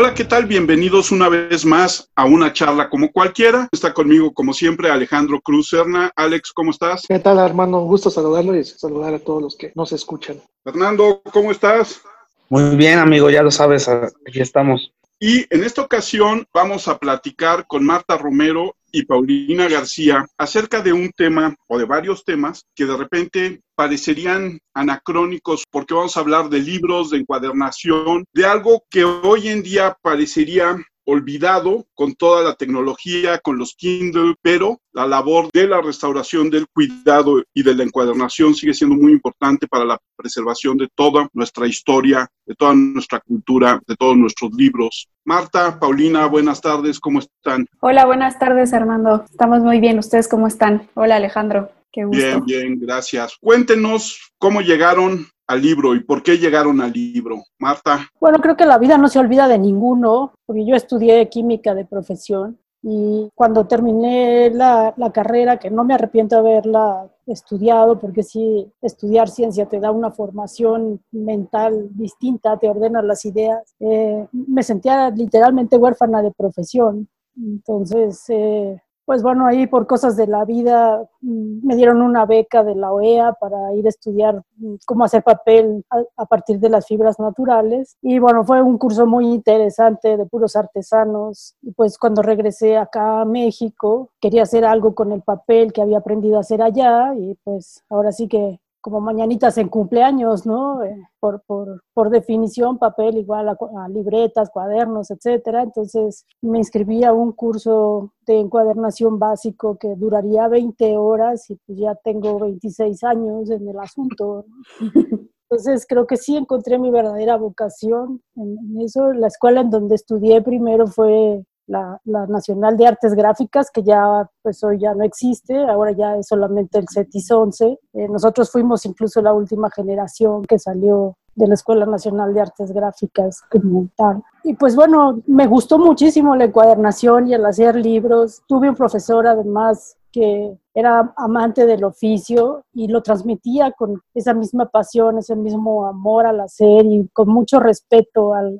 Hola, ¿qué tal? Bienvenidos una vez más a una charla como cualquiera. Está conmigo, como siempre, Alejandro Cruz Serna. Alex, ¿cómo estás? ¿Qué tal, hermano? Un gusto saludarlo y saludar a todos los que nos escuchan. Fernando, ¿cómo estás? Muy bien, amigo, ya lo sabes, aquí estamos. Y en esta ocasión vamos a platicar con Marta Romero y Paulina García acerca de un tema o de varios temas que de repente parecerían anacrónicos porque vamos a hablar de libros, de encuadernación, de algo que hoy en día parecería olvidado con toda la tecnología, con los Kindle, pero la labor de la restauración, del cuidado y de la encuadernación sigue siendo muy importante para la preservación de toda nuestra historia, de toda nuestra cultura, de todos nuestros libros. Marta, Paulina, buenas tardes, ¿cómo están? Hola, buenas tardes, Armando. Estamos muy bien, ¿ustedes cómo están? Hola, Alejandro. Qué gusto. Bien, bien, gracias. Cuéntenos cómo llegaron al libro y por qué llegaron al libro. Marta. Bueno, creo que la vida no se olvida de ninguno, porque yo estudié química de profesión y cuando terminé la, la, carrera, que no me arrepiento de haberla estudiado, porque sí, estudiar ciencia te da una formación mental distinta, te ordena las ideas, eh, me sentía literalmente huérfana de profesión. Entonces, eh, pues bueno, ahí por cosas de la vida mm, me dieron una beca de la OEA para ir a estudiar mm, cómo hacer papel a, partir de las fibras naturales. Y bueno, fue un curso muy interesante de puros artesanos. Y pues cuando regresé acá a México, quería hacer algo con el papel que había aprendido a hacer allá y pues ahora sí que como mañanitas en cumpleaños, ¿no? Eh, por, por, por, definición, papel igual a, libretas, cuadernos, etcétera. Entonces me inscribí a un curso de encuadernación básico que duraría 20 horas y pues ya tengo 26 años en el asunto. Entonces creo que sí encontré mi verdadera vocación en eso. La escuela en donde estudié primero fue la, Nacional de Artes Gráficas, que ya pues hoy ya no existe, ahora ya es solamente el CETIS 11. Eh, nosotros fuimos incluso la última generación que salió de la Escuela Nacional de Artes Gráficas como tal. Y pues bueno, me gustó muchísimo la encuadernación y el hacer libros. Tuve un profesor además que era amante del oficio y lo transmitía con esa misma pasión, ese mismo amor al hacer y con mucho respeto al,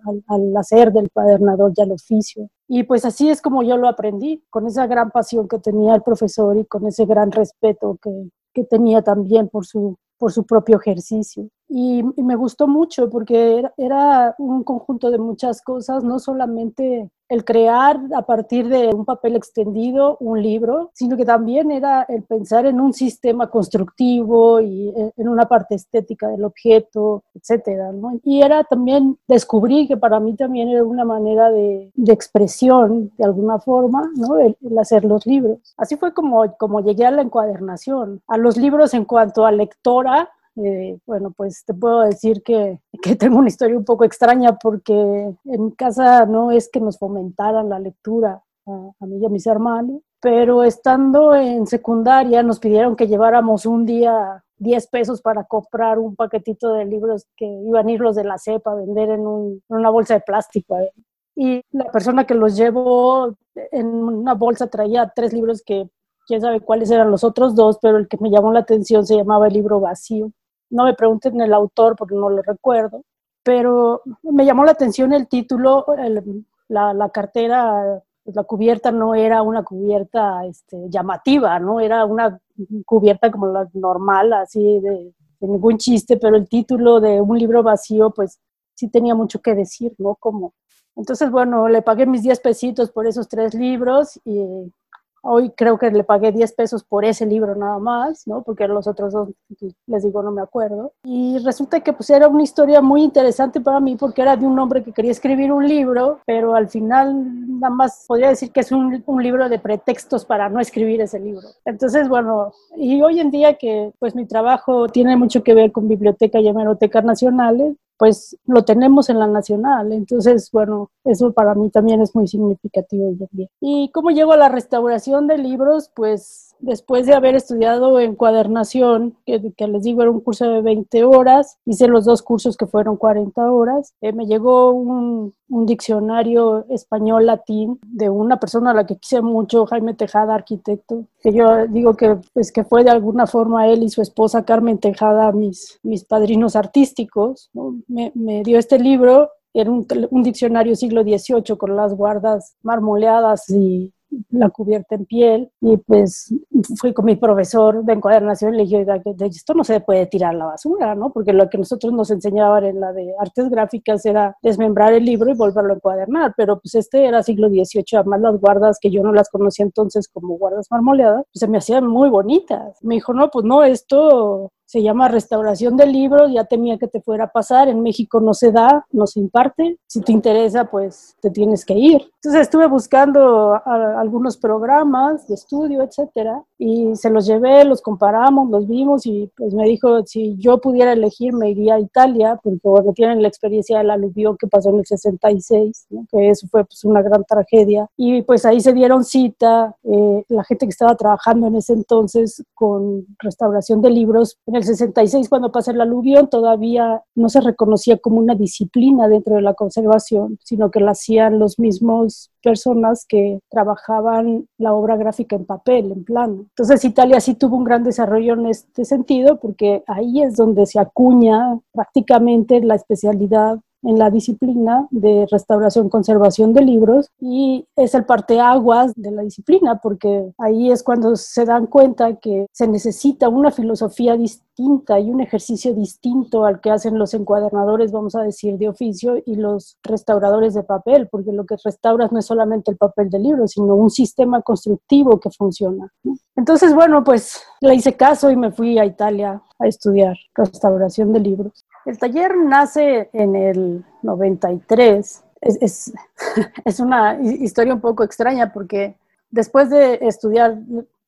hacer del cuadernador y al oficio. Y pues así es como yo lo aprendí, con esa gran pasión que tenía el profesor y con ese gran respeto que, que tenía también por su, por su propio ejercicio. Y, me gustó mucho porque era, un conjunto de muchas cosas, no solamente el crear a partir de un papel extendido un libro, sino que también era el pensar en un sistema constructivo y en una parte estética del objeto, etcétera, ¿no? Y era también descubrí que para mí también era una manera de, de expresión, de alguna forma, ¿no? El, hacer los libros. Así fue como, como llegué a la encuadernación. A los libros en cuanto a lectora, eh, bueno, pues te puedo decir que, que, tengo una historia un poco extraña porque en mi casa no es que nos fomentaran la lectura a, mí y a mis hermanos, pero estando en secundaria nos pidieron que lleváramos un día 10 pesos para comprar un paquetito de libros que iban a ir los de la cepa a vender en, un, en una bolsa de plástico. Y la persona que los llevó en una bolsa traía tres libros que quién sabe cuáles eran los otros dos, pero el que me llamó la atención se llamaba El libro vacío. No me pregunten el autor porque no lo recuerdo, pero me llamó la atención el título, la, la, cartera, la cubierta no era una cubierta este, llamativa, ¿no? Era una cubierta como la normal, así de, de ningún chiste, pero el título de un libro vacío, pues sí tenía mucho que decir, ¿no? Como, entonces, bueno, le pagué mis 10 pesitos por esos tres libros y Hoy creo que le pagué 10 pesos por ese libro nada más, ¿no? Porque los otros dos, les digo, no me acuerdo. Y resulta que pues era una historia muy interesante para mí porque era de un hombre que quería escribir un libro, pero al final nada más podría decir que es un, un libro de pretextos para no escribir ese libro. Entonces, bueno, y hoy en día que pues mi trabajo tiene mucho que ver con biblioteca y hemerotecas nacionales, pues lo tenemos en la nacional. Entonces, bueno, eso para mí también es muy significativo ¿Y cómo llego a la restauración de libros? Pues después de haber estudiado encuadernación, que, que, les digo era un curso de 20 horas, hice los dos cursos que fueron 40 horas, eh, me llegó un, diccionario español-latín de una persona a la que quise mucho, Jaime Tejada, arquitecto, que yo digo que, pues, que fue de alguna forma él y su esposa Carmen Tejada mis, mis padrinos artísticos. Me, me, dio este libro era un, un diccionario siglo XVIII con las guardas marmoleadas y la cubierta en piel y pues fui con mi profesor de encuadernación y le dije, esto no se puede tirar a la basura, ¿no? Porque lo que nosotros nos enseñaban en la de artes gráficas era desmembrar el libro y volverlo a encuadernar, pero pues este era siglo XVIII, además las guardas que yo no las conocía entonces como guardas marmoleadas, pues se me hacían muy bonitas. Me dijo, no, pues no, esto se llama restauración del libro, ya temía que te fuera a pasar, en México no se da, no se imparte, si te interesa pues te tienes que ir. Entonces estuve buscando algunos programas de estudio, etcétera, y se los llevé, los comparamos, los vimos y pues me dijo si yo pudiera elegir me iría a Italia, porque bueno, tienen la experiencia del aluvión que pasó en el 66, que eso fue pues una gran tragedia, y pues ahí se dieron cita eh, la gente que estaba trabajando en ese entonces con restauración de libros, el 66, cuando pasó el aluvión, todavía no se reconocía como una disciplina dentro de la conservación, sino que la hacían los mismos personas que trabajaban la obra gráfica en papel, en plano. Entonces Italia sí tuvo un gran desarrollo en este sentido porque ahí es donde se acuña prácticamente la especialidad en la disciplina de restauración conservación de libros y es el parteaguas de la disciplina porque ahí es cuando se dan cuenta que se necesita una filosofía distinta y un ejercicio distinto al que hacen los encuadernadores, vamos a decir, de oficio y los restauradores de papel, porque lo que restauras no es solamente el papel del libro, sino un sistema constructivo que funciona. Entonces, bueno, pues le hice caso y me fui a Italia a estudiar restauración de libros. El taller nace en el 93. Es, una historia un poco extraña porque después de estudiar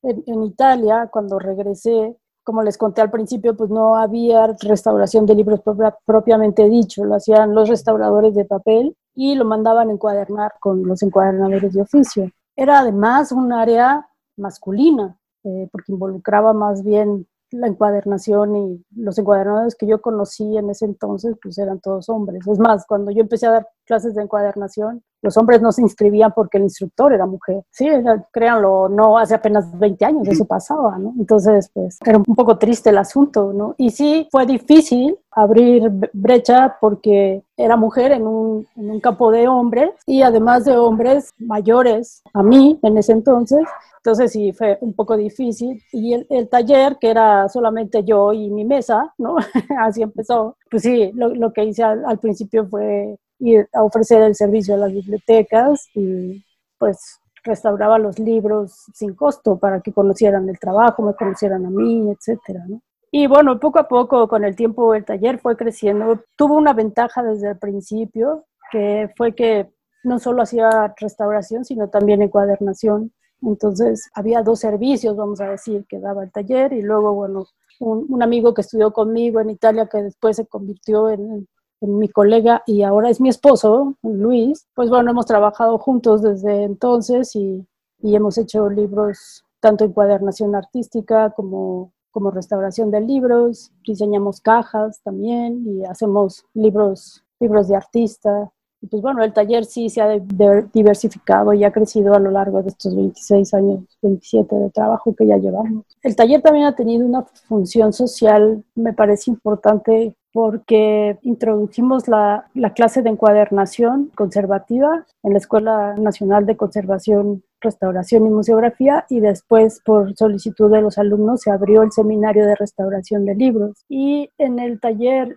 en, Italia, cuando regresé, como les conté al principio, pues no había restauración de libros propiamente dicho, lo hacían los restauradores de papel y lo mandaban encuadernar con los encuadernadores de oficio. Era además un área masculina, eh, porque involucraba más bien la encuadernación y los encuadernadores que yo conocí en ese entonces, pues eran todos hombres. Es más, cuando yo empecé a dar clases de encuadernación, los hombres no se inscribían porque el instructor era mujer. Sí, créanlo, no hace apenas 20 años eso pasaba, ¿no? Entonces, pues era un poco triste el asunto, ¿no? Y sí, fue difícil abrir brecha porque era mujer en un, en un campo de hombres y además de hombres mayores a mí en ese entonces. Entonces sí, fue un poco difícil. Y el, el taller, que era solamente yo y mi mesa, ¿no? Así empezó. Pues sí, lo, lo que hice al, al principio fue ir a ofrecer el servicio a las bibliotecas y pues restauraba los libros sin costo para que conocieran el trabajo, me conocieran a mí, etcétera, ¿no? Y bueno, poco a poco, con el tiempo, el taller fue creciendo. Tuvo una ventaja desde el principio, que fue que no solo hacía restauración, sino también encuadernación. Entonces, había dos servicios, vamos a decir, que daba el taller y luego, bueno, un, un amigo que estudió conmigo en Italia, que después se convirtió en mi colega y ahora es mi esposo, Luis, pues bueno, hemos trabajado juntos desde entonces y, y hemos hecho libros tanto en cuadernación artística como, como restauración de libros, diseñamos cajas también y hacemos libros, libros de artista. Y pues bueno, el taller sí se ha diversificado y ha crecido a lo largo de estos 26 años, 27 de trabajo que ya llevamos. El taller también ha tenido una función social, me parece importante porque introdujimos la, la, clase de encuadernación conservativa en la Escuela Nacional de Conservación restauración y museografía y después por solicitud de los alumnos se abrió el seminario de restauración de libros. Y en el taller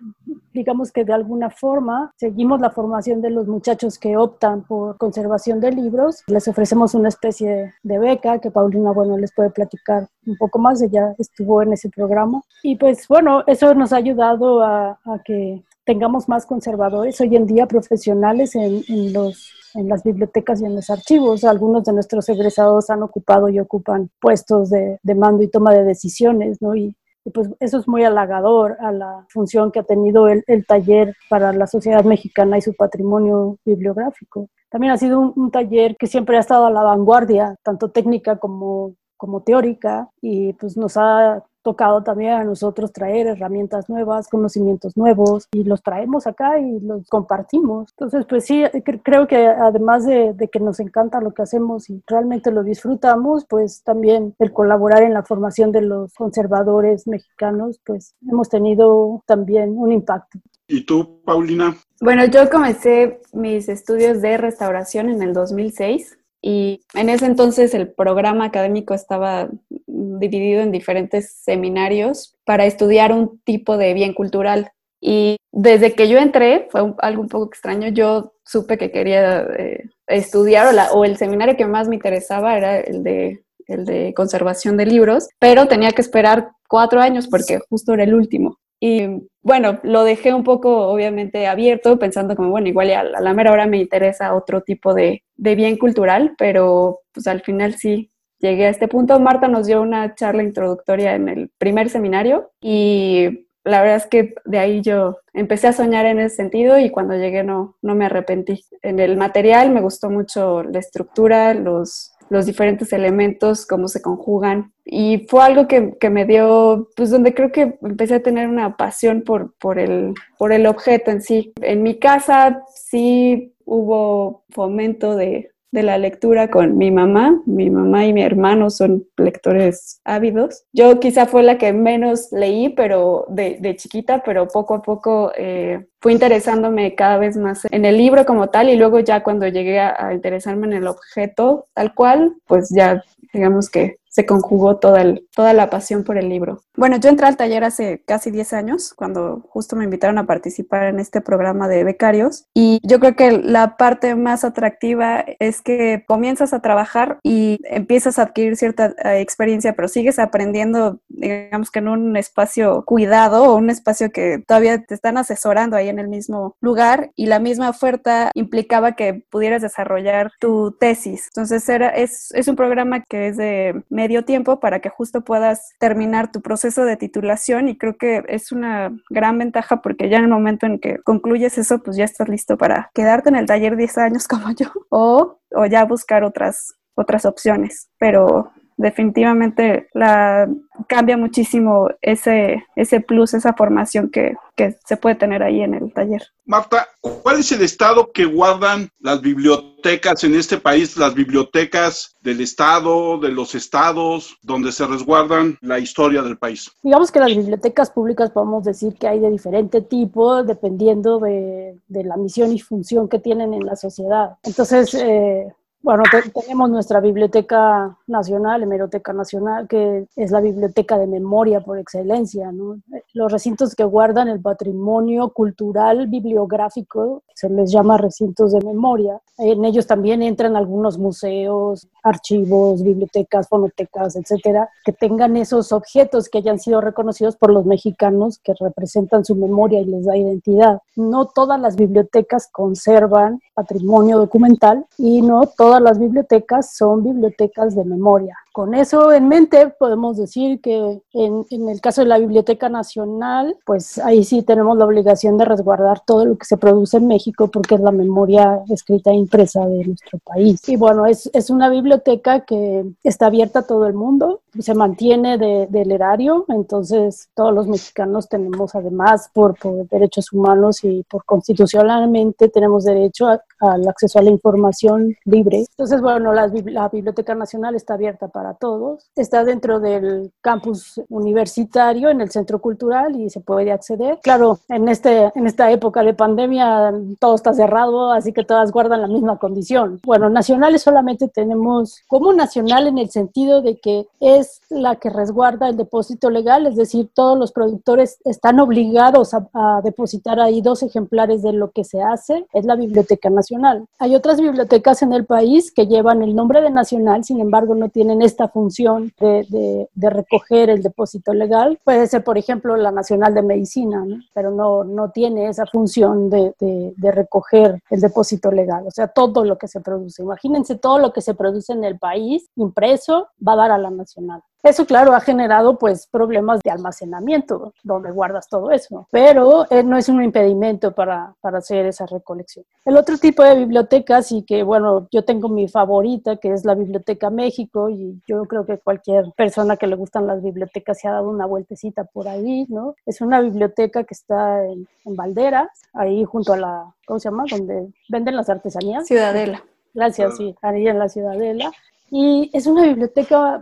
digamos que de alguna forma seguimos la formación de los muchachos que optan por conservación de libros. Les ofrecemos una especie de beca que Paulina bueno les puede platicar un poco más. Ella estuvo en ese programa. Y pues bueno eso nos ha ayudado a, que tengamos más conservadores hoy en día profesionales en los en las bibliotecas y en los archivos. Algunos de nuestros egresados han ocupado y ocupan puestos de, de mando y toma de decisiones, ¿no? Y, pues eso es muy halagador a la función que ha tenido el, el, taller para la sociedad mexicana y su patrimonio bibliográfico. También ha sido un, un taller que siempre ha estado a la vanguardia, tanto técnica como como teórica y pues nos ha tocado también a nosotros traer herramientas nuevas, conocimientos nuevos y los traemos acá y los compartimos. Entonces, pues sí, creo que además de, de, que nos encanta lo que hacemos y realmente lo disfrutamos, pues también el colaborar en la formación de los conservadores mexicanos, pues hemos tenido también un impacto. ¿Y tú, Paulina? Bueno, yo comencé mis estudios de restauración en el 2006 y en ese entonces el programa académico estaba dividido en diferentes seminarios para estudiar un tipo de bien cultural. Y desde que yo entré, fue algo un poco extraño, yo supe que quería eh, estudiar o, o el seminario que más me interesaba era el de, el de conservación de libros, pero tenía que esperar cuatro años porque justo era el último. Y bueno, lo dejé un poco obviamente abierto, pensando como, bueno, igual a la mera hora me interesa otro tipo de, de bien cultural, pero pues al final sí llegué a este punto. Marta nos dio una charla introductoria en el primer seminario y la verdad es que de ahí yo empecé a soñar en ese sentido y cuando llegué no, no me arrepentí. En el material me gustó mucho la estructura, los, los diferentes elementos, cómo se conjugan. Y fue algo que, que, me dio, pues donde creo que empecé a tener una pasión por, por, el, por el objeto en sí. En mi casa sí hubo fomento de, de la lectura con mi mamá. Mi mamá y mi hermano son lectores ávidos. Yo quizá fue la que menos leí, pero de, de chiquita, pero poco a poco eh, fui interesándome cada vez más en el libro como tal y luego ya cuando llegué a, a interesarme en el objeto tal cual, pues ya digamos que se conjugó toda, el, toda la pasión por el libro. Bueno, yo entré al taller hace casi 10 años, cuando justo me invitaron a participar en este programa de becarios, y yo creo que la parte más atractiva es que comienzas a trabajar y empiezas a adquirir cierta eh, experiencia, pero sigues aprendiendo, digamos que en un espacio cuidado o un espacio que todavía te están asesorando ahí en el mismo lugar, y la misma oferta implicaba que pudieras desarrollar tu tesis. Entonces era, es, es un programa que es de medio tiempo para que justo puedas terminar tu proceso de titulación y creo que es una gran ventaja porque ya en el momento en que concluyes eso, pues ya estás listo para quedarte en el taller 10 años como yo o, o ya buscar otras, otras opciones. Pero definitivamente la, cambia muchísimo ese, ese plus, esa formación que, que, se puede tener ahí en el taller. Marta, ¿cuál es el estado que guardan las bibliotecas en este país, las bibliotecas del estado, de los estados, donde se resguardan la historia del país? Digamos que las bibliotecas públicas podemos decir que hay de diferente tipo, dependiendo de, de la misión y función que tienen en la sociedad. Entonces, eh, bueno, tenemos nuestra Biblioteca Nacional, Hemeroteca Nacional, que es la biblioteca de memoria por excelencia, ¿no? Los recintos que guardan el patrimonio cultural bibliográfico, se les llama recintos de memoria. En ellos también entran algunos museos, archivos, bibliotecas, fonotecas, etcétera, que tengan esos objetos que hayan sido reconocidos por los mexicanos, que representan su memoria y les da identidad. No todas las bibliotecas conservan patrimonio documental y no todas las bibliotecas son bibliotecas de memoria. Con eso en mente podemos decir que en, en, el caso de la Biblioteca Nacional, pues ahí sí tenemos la obligación de resguardar todo lo que se produce en México porque es la memoria escrita e impresa de nuestro país. Y bueno, es, es una biblioteca que está abierta a todo el mundo, se mantiene de, del erario, entonces todos los mexicanos tenemos además por, por derechos humanos y por constitucionalmente tenemos derecho a, al acceso a la información libre. Entonces, bueno, la, la Biblioteca Nacional está abierta para todos. Está dentro del campus universitario, en el centro cultural y se puede acceder. Claro, en, este, en esta época de pandemia todo está cerrado, así que todas guardan la misma condición. Bueno, nacionales solamente tenemos como nacional en el sentido de que es la que resguarda el depósito legal, es decir, todos los productores están obligados a, a depositar ahí dos ejemplares de lo que se hace, es la Biblioteca Nacional. Hay otras bibliotecas en el país que llevan el nombre de nacional, sin embargo no tienen esta función de, de, recoger el depósito legal. Puede ser, por ejemplo, la Nacional de Medicina, pero no, no tiene esa función de, de, recoger el depósito legal. O sea, todo lo que se produce. Imagínense todo lo que se produce en el país impreso va a dar a la Nacional. Eso, claro, ha generado pues problemas de almacenamiento, donde guardas todo eso, pero eh, no es un impedimento para, para, hacer esa recolección. El otro tipo de bibliotecas, y que bueno, yo tengo mi favorita, que es la Biblioteca México, y yo creo que cualquier persona que le gustan las bibliotecas se ha dado una vueltecita por ahí, ¿no? Es una biblioteca que está en, en Valderas, ahí junto a la, ¿cómo se llama? Donde venden las artesanías. Ciudadela. Gracias, sí, ahí en la Ciudadela. Y es una biblioteca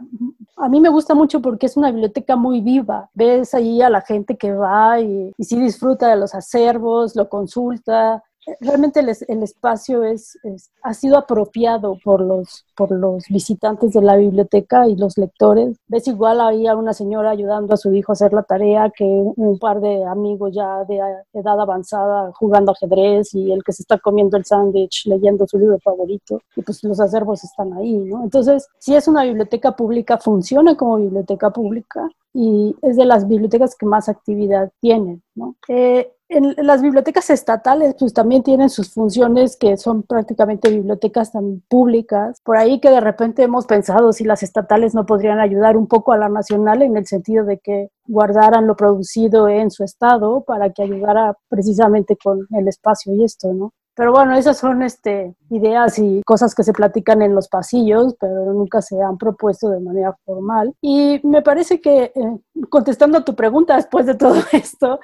A mí me gusta mucho porque es una biblioteca muy viva. Ves ahí a la gente que va y, y sí disfruta de los acervos, lo consulta, realmente el, espacio es, ha sido apropiado por los, por los visitantes de la biblioteca y los lectores. Ves igual ahí a una señora ayudando a su hijo a hacer la tarea que un par de amigos ya de edad avanzada jugando ajedrez y el que se está comiendo el sándwich leyendo su libro favorito. Y pues los acervos están ahí, ¿no? Entonces, si es una biblioteca pública, funciona como biblioteca pública y es de las bibliotecas que más actividad tienen, ¿no? Eh, en las bibliotecas estatales pues también tienen sus funciones que son prácticamente bibliotecas tan públicas. Por ahí que de repente hemos pensado si las estatales no podrían ayudar un poco a la nacional en el sentido de que guardaran lo producido en su estado para que ayudara precisamente con el espacio y esto, ¿no? Pero bueno, esas son este, ideas y cosas que se platican en los pasillos, pero nunca se han propuesto de manera formal. Y me parece que, eh, contestando a tu pregunta después de todo esto,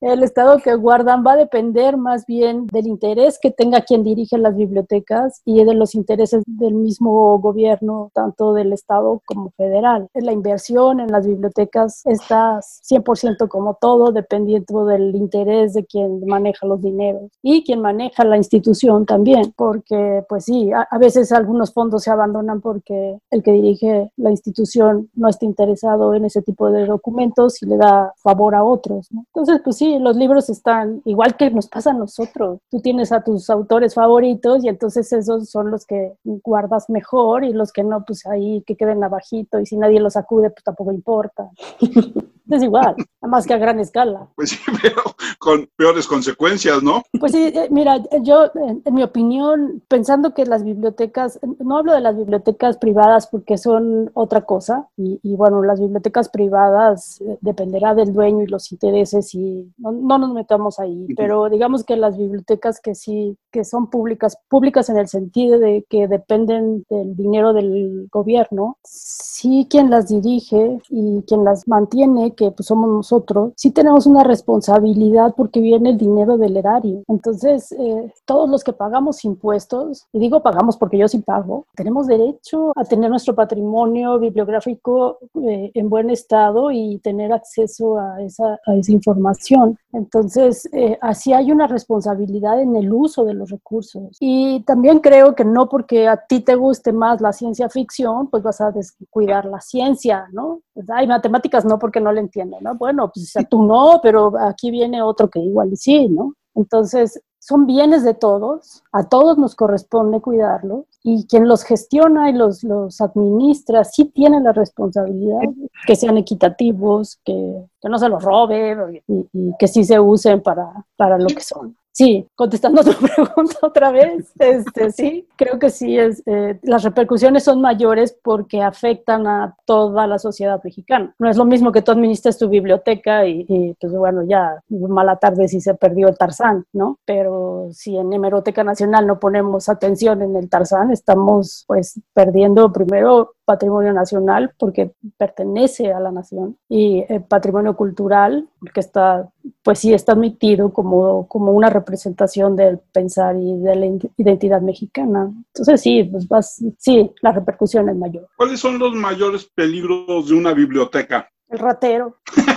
el estado que guardan va a depender más bien del interés que tenga quien dirige las bibliotecas y de los intereses del mismo gobierno, tanto del estado como federal. La inversión en las bibliotecas está 100% como todo, dependiendo del interés de quien maneja los dineros y quien maneja la institución también, porque pues sí, a, veces algunos fondos se abandonan porque el que dirige la institución no está interesado en ese tipo de documentos y le da favor a otros. Entonces, pues sí, los libros están igual que nos pasa a nosotros. Tú tienes a tus autores favoritos y entonces esos son los que guardas mejor y los que no, pues ahí que queden abajito y si nadie los acude, pues tampoco importa. es igual, más que a gran escala. Pues sí, pero con peores consecuencias, ¿no? Pues sí, eh, mira, yo, en, mi opinión, pensando que las bibliotecas, no hablo de las bibliotecas privadas porque son otra cosa, y, bueno, las bibliotecas privadas eh, dependerá del dueño y los intereses y no, nos metamos ahí, pero digamos que las bibliotecas que sí, que son públicas, públicas en el sentido de que dependen del dinero del gobierno, sí quien las dirige y quien las mantiene, que pues somos nosotros, sí tenemos una responsabilidad porque viene el dinero del erario. Entonces, eh, todos los que pagamos impuestos, y digo pagamos porque yo sí pago, tenemos derecho a tener nuestro patrimonio bibliográfico eh, en buen estado y tener acceso a esa, a esa información. Entonces, eh, así hay una responsabilidad en el uso de los recursos. Y también creo que no porque a ti te guste más la ciencia ficción, pues vas a descuidar la ciencia, ¿no? Hay matemáticas no porque no le entiendo, ¿no? Bueno, pues tú no, pero aquí viene otro que igual sí, ¿no? Entonces, son bienes de todos, a todos nos corresponde cuidarlos y quien los gestiona y los, los administra sí tiene la responsabilidad que sean equitativos, que, que no se los robe y, y, que sí se usen para, para lo que son. Sí, contestando a tu pregunta otra vez, este, sí, creo que sí, es, eh, las repercusiones son mayores porque afectan a toda la sociedad mexicana. No es lo mismo que tú administras tu biblioteca y, pues bueno, ya mala tarde si se perdió el Tarzán, ¿no? Pero si en Hemeroteca Nacional no ponemos atención en el Tarzán, estamos pues perdiendo primero patrimonio nacional porque pertenece a la nación y el patrimonio cultural porque está pues sí está admitido como, como una representación del pensar y de la identidad mexicana. Entonces sí, pues vas, sí, la repercusión es mayor. ¿Cuáles son los mayores peligros de una biblioteca? El ratero.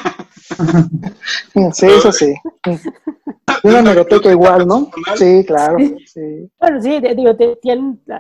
sí, eso sí. Una biblioteca igual, ¿no? Sí, claro. Sí. Bueno, sí, digo,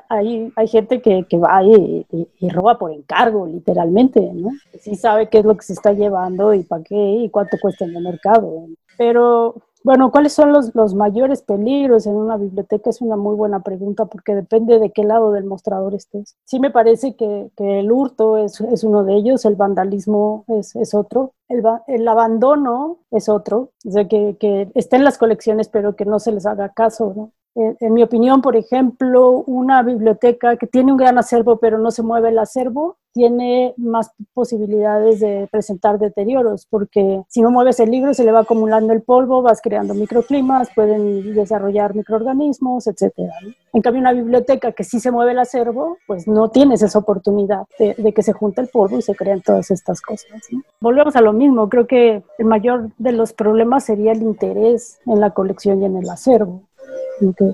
hay, hay gente que, que va y, y, roba por encargo, literalmente, ¿no? Sí sabe qué es lo que se está llevando y para qué y cuánto cuesta en el mercado. Pero bueno, ¿cuáles son los, los, mayores peligros en una biblioteca? Es una muy buena pregunta porque depende de qué lado del mostrador estés. Sí me parece que, que el hurto es, es, uno de ellos, el vandalismo es, es otro, el, el, abandono es otro, o que, que estén las colecciones pero que no se les haga caso, en, mi opinión, por ejemplo, una biblioteca que tiene un gran acervo pero no se mueve el acervo, tiene más posibilidades de presentar deterioros, porque si no mueves el libro se le va acumulando el polvo, vas creando microclimas, pueden desarrollar microorganismos, etc. En cambio, una biblioteca que sí se mueve el acervo, pues no tienes esa oportunidad de, que se junte el polvo y se crean todas estas cosas. Volvemos a lo mismo, creo que el mayor de los problemas sería el interés en la colección y en el acervo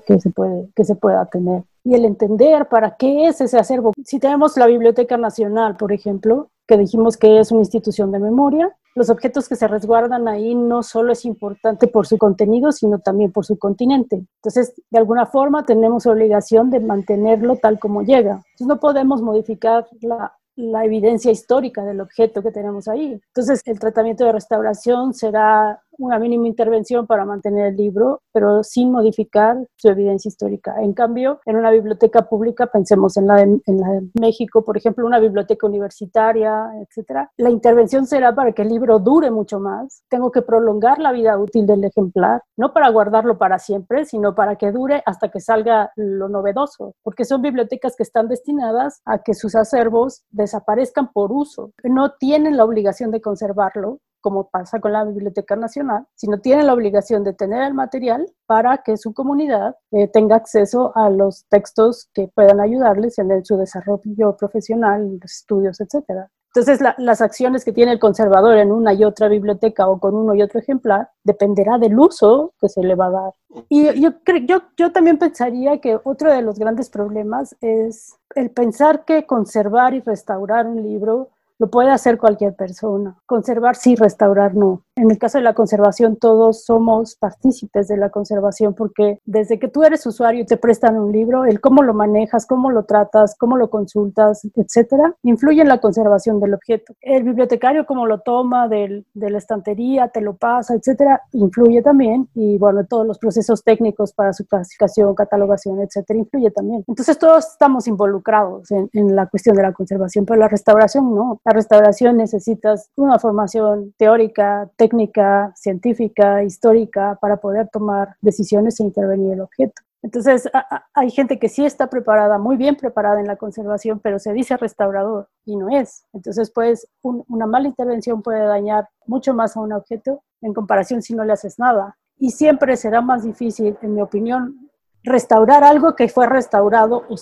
que, se puede, que se pueda tener. Y el entender para qué es ese acervo. Si tenemos la Biblioteca Nacional, por ejemplo, que dijimos que es una institución de memoria. Los objetos que se resguardan ahí no solo es importante por su contenido, sino también por su continente. Entonces, de alguna forma tenemos obligación de mantenerlo tal como llega. Entonces, no podemos modificar la la evidencia histórica del objeto que tenemos ahí. Entonces, el tratamiento de restauración será una mínima intervención para mantener el libro, pero sin modificar su evidencia histórica. En cambio, en una biblioteca pública, pensemos en la de, en México, por ejemplo, una biblioteca universitaria, etcétera, la intervención será para que el libro dure mucho más. Tengo que prolongar la vida útil del ejemplar, no para guardarlo para siempre, sino para que dure hasta que salga lo novedoso, porque son bibliotecas que están destinadas a que sus acervos desaparezcan por uso. No tienen la obligación de conservarlo, como pasa con la Biblioteca Nacional, sino tiene la obligación de tener el material para que su comunidad eh, tenga acceso a los textos que puedan ayudarles en su desarrollo profesional, estudios, etc. Entonces, las acciones que tiene el conservador en una y otra biblioteca o con uno y otro ejemplar dependerá del uso que se le va a dar. Y yo, yo, yo también pensaría que otro de los grandes problemas es el pensar que conservar y restaurar un libro lo puede hacer cualquier persona. Conservar sí, restaurar no. En el caso de la conservación, todos somos partícipes de la conservación porque desde que tú eres usuario y te prestan un libro, el cómo lo manejas, cómo lo tratas, cómo lo consultas, etcétera, influye en la conservación del objeto. El bibliotecario, cómo lo toma de la estantería, te lo pasa, etcétera, influye también. Y bueno, todos los procesos técnicos para su clasificación, catalogación, etcétera, influye también. Entonces, todos estamos involucrados en, en la cuestión de la conservación, pero la restauración no restauración necesitas una formación teórica, técnica, científica, histórica para poder tomar decisiones e intervenir el objeto. Entonces, hay gente que sí está preparada, muy bien preparada en la conservación, pero se dice restaurador y no es. Entonces, pues, una mala intervención puede dañar mucho más a un objeto en comparación si no le haces nada. Y siempre será más difícil, en mi opinión, restaurar algo que fue restaurado o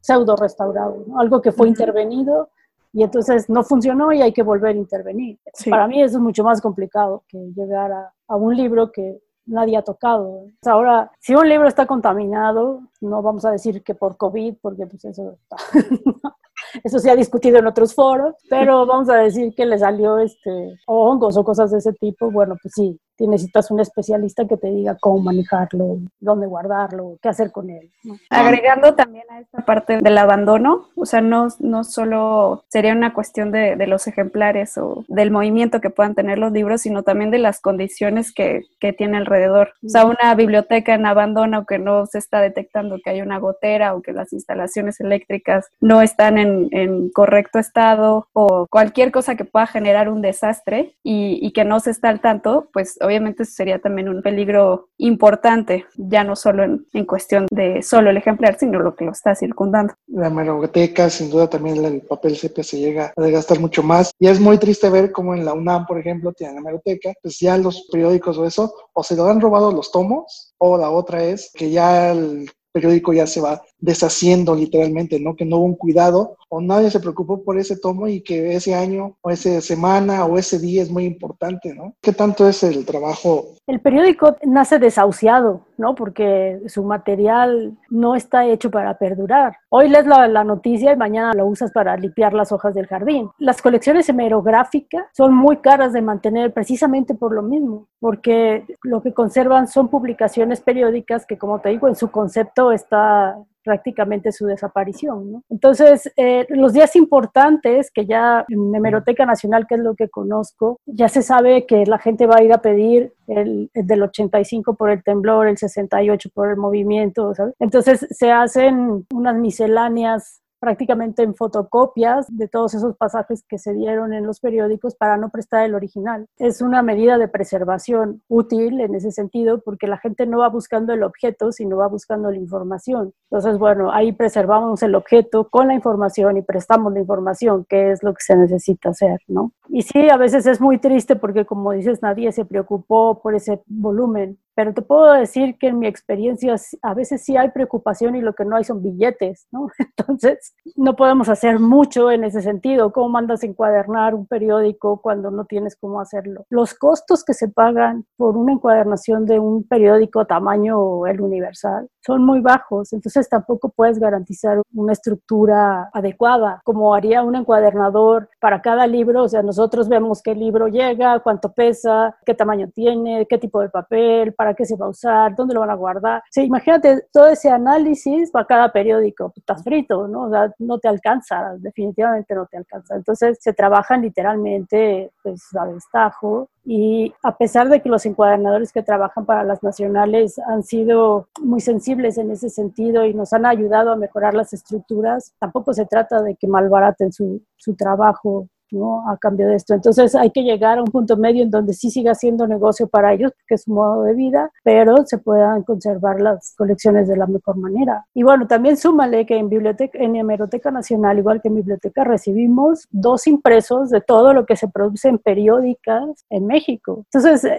pseudo restaurado, algo que fue intervenido y entonces no funcionó y hay que volver a intervenir. Para mí eso es mucho más complicado que llegar a, a un libro que nadie ha tocado. Ahora, si un libro está contaminado, no vamos a decir que por COVID, porque pues eso eso se ha discutido en otros foros, pero vamos a decir que le salió este hongos o cosas de ese tipo, bueno, pues sí, necesitas un especialista que te diga cómo manejarlo, dónde guardarlo, qué hacer con él. Agregando también a esta parte del abandono, o sea, no, no solo sería una cuestión de, de, los ejemplares o del movimiento que puedan tener los libros, sino también de las condiciones que, que tiene alrededor. O sea, una biblioteca en abandono que no se está detectando que hay una gotera o que las instalaciones eléctricas no están en, en correcto estado o cualquier cosa que pueda generar un desastre y, y que no se está al tanto, pues obviamente sería también un peligro importante, ya no solo en, cuestión de solo el ejemplar, sino lo que lo está circundando. La hemeroteca, sin duda también el papel sepia se llega a desgastar mucho más. Y es muy triste ver cómo en la UNAM, por ejemplo, tienen la hemeroteca, pues ya los periódicos o eso, o se lo han robado los tomos, o la otra es que ya el periódico ya se va deshaciendo literalmente, ¿no? Que no hubo un cuidado o nadie se preocupó por ese tomo y que ese año o esa semana o ese día es muy importante, ¿no? ¿Qué tanto es el trabajo? El periódico nace desahuciado, ¿no? Porque su material no está hecho para perdurar. Hoy lees la, la noticia y mañana lo usas para limpiar las hojas del jardín. Las colecciones hemerográficas son muy caras de mantener precisamente por lo mismo, porque lo que conservan son publicaciones periódicas que, como te digo, en su concepto está prácticamente su desaparición. Entonces, eh, los días importantes, que ya en Hemeroteca Nacional, que es lo que conozco, ya se sabe que la gente va a ir a pedir el, el del 85 por el temblor, el 68 por el movimiento. Entonces se hacen unas misceláneas prácticamente en fotocopias de todos esos pasajes que se dieron en los periódicos para no prestar el original. Es una medida de preservación útil en ese sentido porque la gente no va buscando el objeto, sino va buscando la información. Entonces, bueno, ahí preservamos el objeto con la información y prestamos la información, que es lo que se necesita hacer, ¿no? Y sí, a veces es muy triste porque, como dices, nadie se preocupó por ese volumen pero te puedo decir que en mi experiencia a veces sí hay preocupación y lo que no hay son billetes, ¿no? Entonces, no podemos hacer mucho en ese sentido. ¿Cómo mandas encuadernar un periódico cuando no tienes cómo hacerlo? Los costos que se pagan por una encuadernación de un periódico tamaño El Universal son muy bajos, entonces tampoco puedes garantizar una estructura adecuada, como haría un encuadernador para cada libro. O sea, nosotros vemos qué libro llega, cuánto pesa, qué tamaño tiene, qué tipo de papel, para qué se va a usar, dónde lo van a guardar. Sí, imagínate todo ese análisis para cada periódico. Pues, estás frito, ¿no? O sea, no te alcanza, definitivamente no te alcanza. Entonces se trabajan literalmente pues, a destajo y a pesar de que los encuadernadores que trabajan para las nacionales han sido muy sensibles en ese sentido y nos han ayudado a mejorar las estructuras, tampoco se trata de que malbaraten su, su trabajo ¿no? A cambio de esto. Entonces hay que llegar a un punto medio en donde sí siga siendo negocio para ellos, porque es su modo de vida, pero se puedan conservar las colecciones de la mejor manera. Y bueno, también súmale que en biblioteca, en Hemeroteca Nacional, igual que en biblioteca, recibimos dos impresos de todo lo que se produce en periódicas en México. Entonces,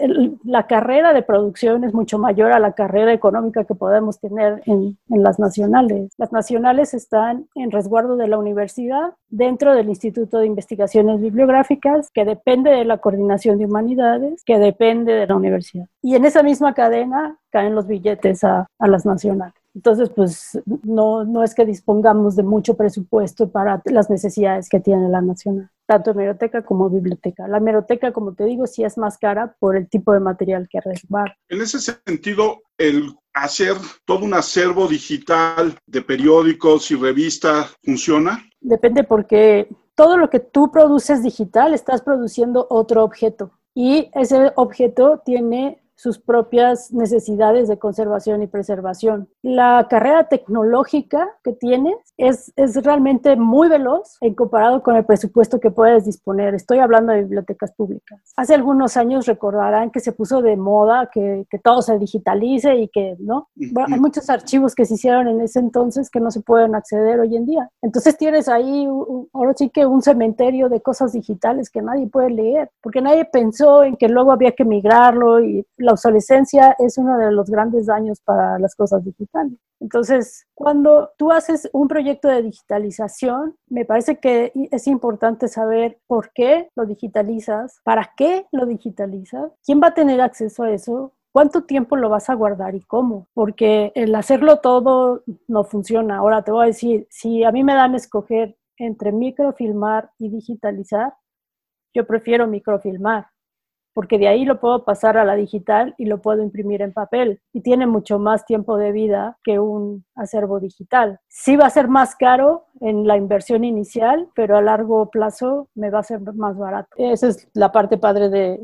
la carrera de producción es mucho mayor a la carrera económica que podemos tener en, en las nacionales. Las nacionales están en resguardo de la universidad dentro del Instituto de Investigación bibliográficas, que depende de la coordinación de humanidades, que depende de la universidad. Y en esa misma cadena caen los billetes a, a las nacionales. Entonces, pues no, no es que dispongamos de mucho presupuesto para las necesidades que tiene la nacional, tanto hemeroteca como biblioteca. La hemeroteca, como te digo, sí es más cara por el tipo de material que resguarda. En ese sentido, el hacer todo un acervo digital de periódicos y revistas funciona? Depende porque todo lo que tú produces digital, estás produciendo otro objeto. Y ese objeto tiene sus propias necesidades de conservación y preservación. La carrera tecnológica que tienes es, es realmente muy veloz en comparado con el presupuesto que puedes disponer. Estoy hablando de bibliotecas públicas. Hace algunos años recordarán que se puso de moda que, que todo se digitalice y que, ¿no? hay muchos archivos que se hicieron en ese entonces que no se pueden acceder hoy en día. Entonces tienes ahí, ahora sí que un cementerio de cosas digitales que nadie puede leer, porque nadie pensó en que luego había que migrarlo y la obsolescencia es uno de los grandes daños para las cosas digitales. Entonces, cuando tú haces un proyecto de digitalización, me parece que es importante saber por qué lo digitalizas, para qué lo digitalizas, quién va a tener acceso a eso, ¿Cuánto tiempo lo vas a guardar y cómo? Porque el hacerlo todo no funciona. Ahora te voy a decir, si a mí me dan a escoger entre microfilmar y digitalizar, yo prefiero microfilmar porque de ahí lo puedo pasar a la digital y lo puedo imprimir en papel y tiene mucho más tiempo de vida que un acervo digital. Sí va a ser más caro en la inversión inicial, pero a largo plazo me va a ser más barato. Esa es la parte padre de,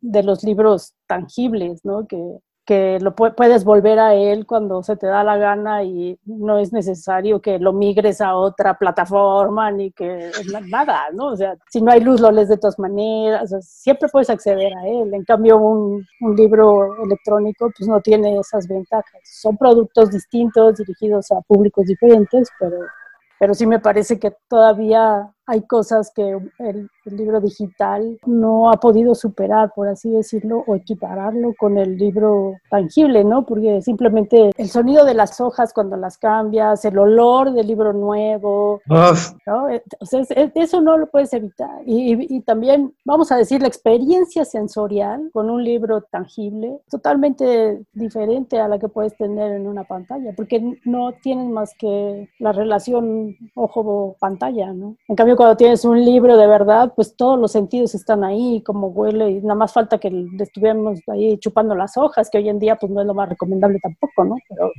de los libros tangibles, ¿no? Que, que lo puedes volver a él cuando se te da la gana y no es necesario que lo migres a otra plataforma ni que nada, ¿no? O sea, si no hay luz lo lees de todas maneras, siempre puedes acceder a él. En cambio, un, un libro electrónico pues no tiene esas ventajas. Son productos distintos dirigidos a públicos diferentes, pero, pero sí me parece que todavía hay cosas que el, libro digital no ha podido superar, por así decirlo, o equipararlo con el libro tangible, ¿no? Porque simplemente el sonido de las hojas cuando las cambias, el olor del libro nuevo, ¿no? Eh, o sea, eso no lo puedes evitar. Y, y, también, vamos a decir, la experiencia sensorial con un libro tangible, totalmente diferente a la que puedes tener en una pantalla, porque no tienes más que la relación ojo-pantalla, ¿no? En cambio, cuando tienes un libro de verdad, pues todos los sentidos están ahí, como huele, y nada más falta que estuviéramos ahí chupando las hojas, que hoy en día pues no es lo más recomendable tampoco, ¿no? Pero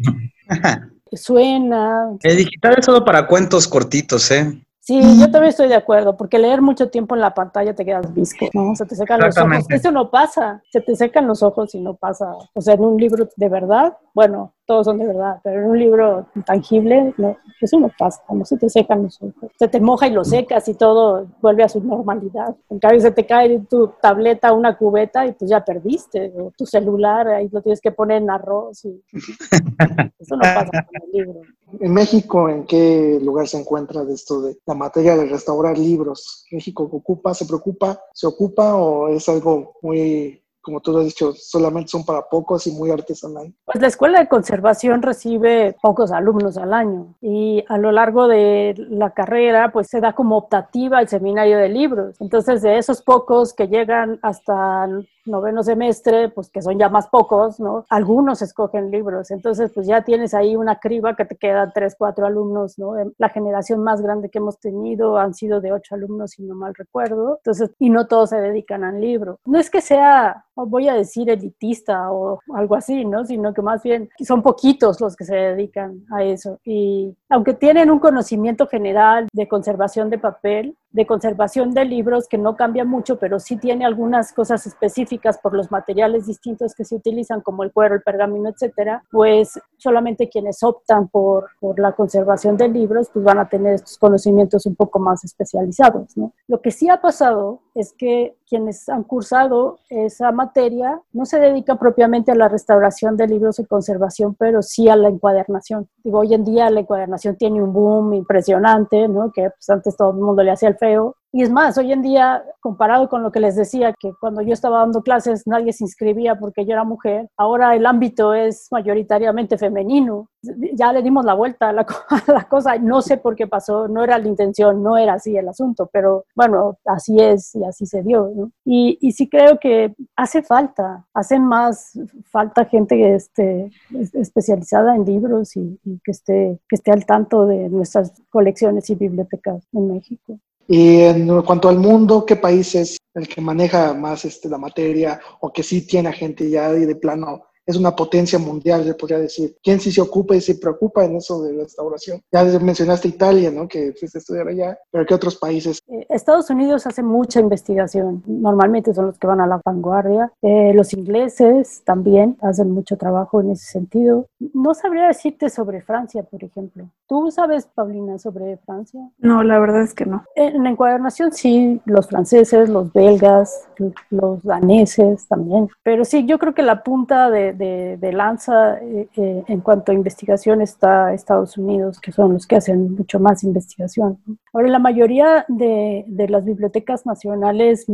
suena. El digital es solo para cuentos cortitos, ¿eh? Sí, yo también estoy de acuerdo, porque leer mucho tiempo en la pantalla te quedas visco, ¿no? Se te secan los ojos. Eso no pasa, se te secan los ojos y no pasa. O sea, en un libro de verdad, bueno, todos son de verdad, pero en un libro tangible, no, eso no pasa, no se te secan los ojos. Se te moja y lo secas y todo vuelve a su normalidad. En cambio, se te cae tu tableta una cubeta y pues ya perdiste. O tu celular, ahí lo tienes que poner en arroz. Y... Eso no pasa con el libro. En México, ¿en qué lugar se encuentra de esto de la materia de restaurar libros? ¿México ocupa, se preocupa, se ocupa o es algo muy como tú has dicho, solamente son para pocos y muy artesanal. Pues la escuela de conservación recibe pocos alumnos al año y a lo largo de la carrera pues se da como optativa el seminario de libros. Entonces de esos pocos que llegan hasta noveno semestre, pues que son ya más pocos, ¿no? Algunos escogen libros, entonces pues ya tienes ahí una criba que te quedan tres, cuatro alumnos, ¿no? La generación más grande que hemos tenido han sido de ocho alumnos, si no mal recuerdo, entonces, y no todos se dedican al libro. No es que sea, voy a decir elitista o algo así, ¿no? Sino que más bien son poquitos los que se dedican a eso y aunque tienen un conocimiento general de conservación de papel, de conservación de libros que no cambia mucho, pero sí tiene algunas cosas específicas por los materiales distintos que se utilizan, como el cuero, el pergamino, etcétera, pues solamente quienes optan por, por la conservación de libros, pues van a tener estos conocimientos un poco más especializados, ¿no? Lo que sí ha pasado es que quienes han cursado esa materia no se dedican propiamente a la restauración de libros y conservación, pero sí a la encuadernación. Digo, hoy en día la encuadernación tiene un boom impresionante, ¿no? Que pues, antes todo el mundo le hacía el feo y es más, hoy en día, comparado con lo que les decía, que cuando yo estaba dando clases nadie se inscribía porque yo era mujer, ahora el ámbito es mayoritariamente femenino. Ya le dimos la vuelta a la, cosa, no sé por qué pasó, no era la intención, no era así el asunto, pero bueno, así es y así se dio. Y, y sí creo que hace falta, hace más falta gente esté especializada en libros y, y que, esté, que esté al tanto de nuestras colecciones y bibliotecas en México. Y en cuanto al mundo, ¿qué país es el que maneja más este, la materia o que sí tiene gente ya de plano es una potencia mundial, se podría decir. ¿Quién sí se ocupa y se preocupa en eso de la restauración? Ya mencionaste Italia, ¿no? Que fuiste a estudiar allá, pero ¿qué otros países? Eh, Estados Unidos hace mucha investigación, normalmente son los que van a la vanguardia. Eh, los ingleses también hacen mucho trabajo en ese sentido. No sabría decirte sobre Francia, por ejemplo. ¿Tú sabes, Paulina, sobre Francia? No, la verdad es que no. En la encuadernación sí, los franceses, los belgas, los daneses también. Pero sí, yo creo que la punta de de, lanza eh, eh, en cuanto a investigación está Estados Unidos, que son los que hacen mucho más investigación. Ahora, la mayoría de, las bibliotecas nacionales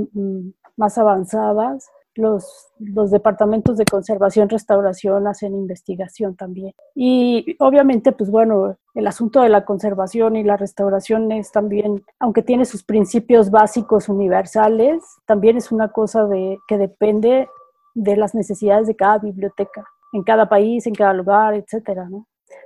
más avanzadas los, los, departamentos de conservación, restauración hacen investigación también. Y obviamente, pues bueno, el asunto de la conservación y la restauración es también, aunque tiene sus principios básicos universales, también es una cosa de, que depende de las necesidades de cada biblioteca, en cada país, en cada lugar, etcétera,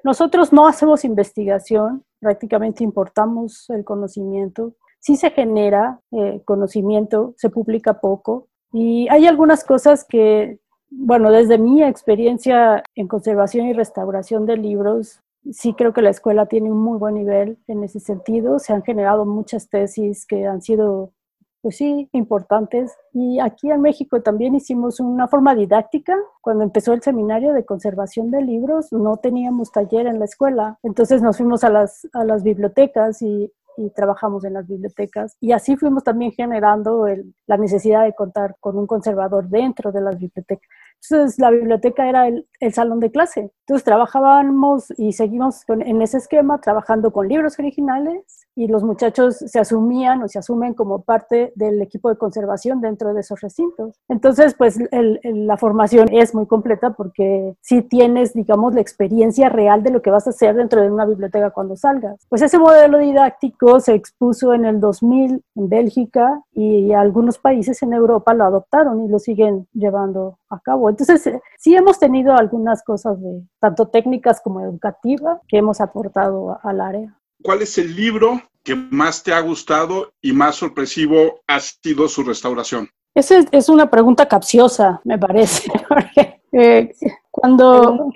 Nosotros no hacemos investigación, prácticamente importamos el conocimiento. Sí se genera eh, conocimiento, se publica poco y hay algunas cosas que, bueno, desde mi experiencia en conservación y restauración de libros, sí creo que la escuela tiene un muy buen nivel en ese sentido. Se han generado muchas tesis que han sido pues sí, importantes. Y aquí en México también hicimos una forma didáctica. Cuando empezó el seminario de conservación de libros, no teníamos taller en la escuela. Entonces nos fuimos a las, a las bibliotecas y, y trabajamos en las bibliotecas. Y así fuimos también generando la necesidad de contar con un conservador dentro de las bibliotecas. Entonces la biblioteca era el, el salón de clase. Entonces trabajábamos y seguimos en ese esquema, trabajando con libros originales y los muchachos se asumían o se asumen como parte del equipo de conservación dentro de esos recintos. Entonces, pues la formación es muy completa porque si tienes, digamos, la experiencia real de lo que vas a hacer dentro de una biblioteca cuando salgas. Pues ese modelo didáctico se expuso en el 2000 en Bélgica y algunos países en Europa lo adoptaron y lo siguen llevando a cabo. Entonces, sí hemos tenido algunas cosas de tanto técnicas como educativas que hemos aportado al área. ¿Cuál es el libro que más te ha gustado y más sorpresivo ha sido su restauración? Esa es, una pregunta capciosa, me parece. Eh, cuando...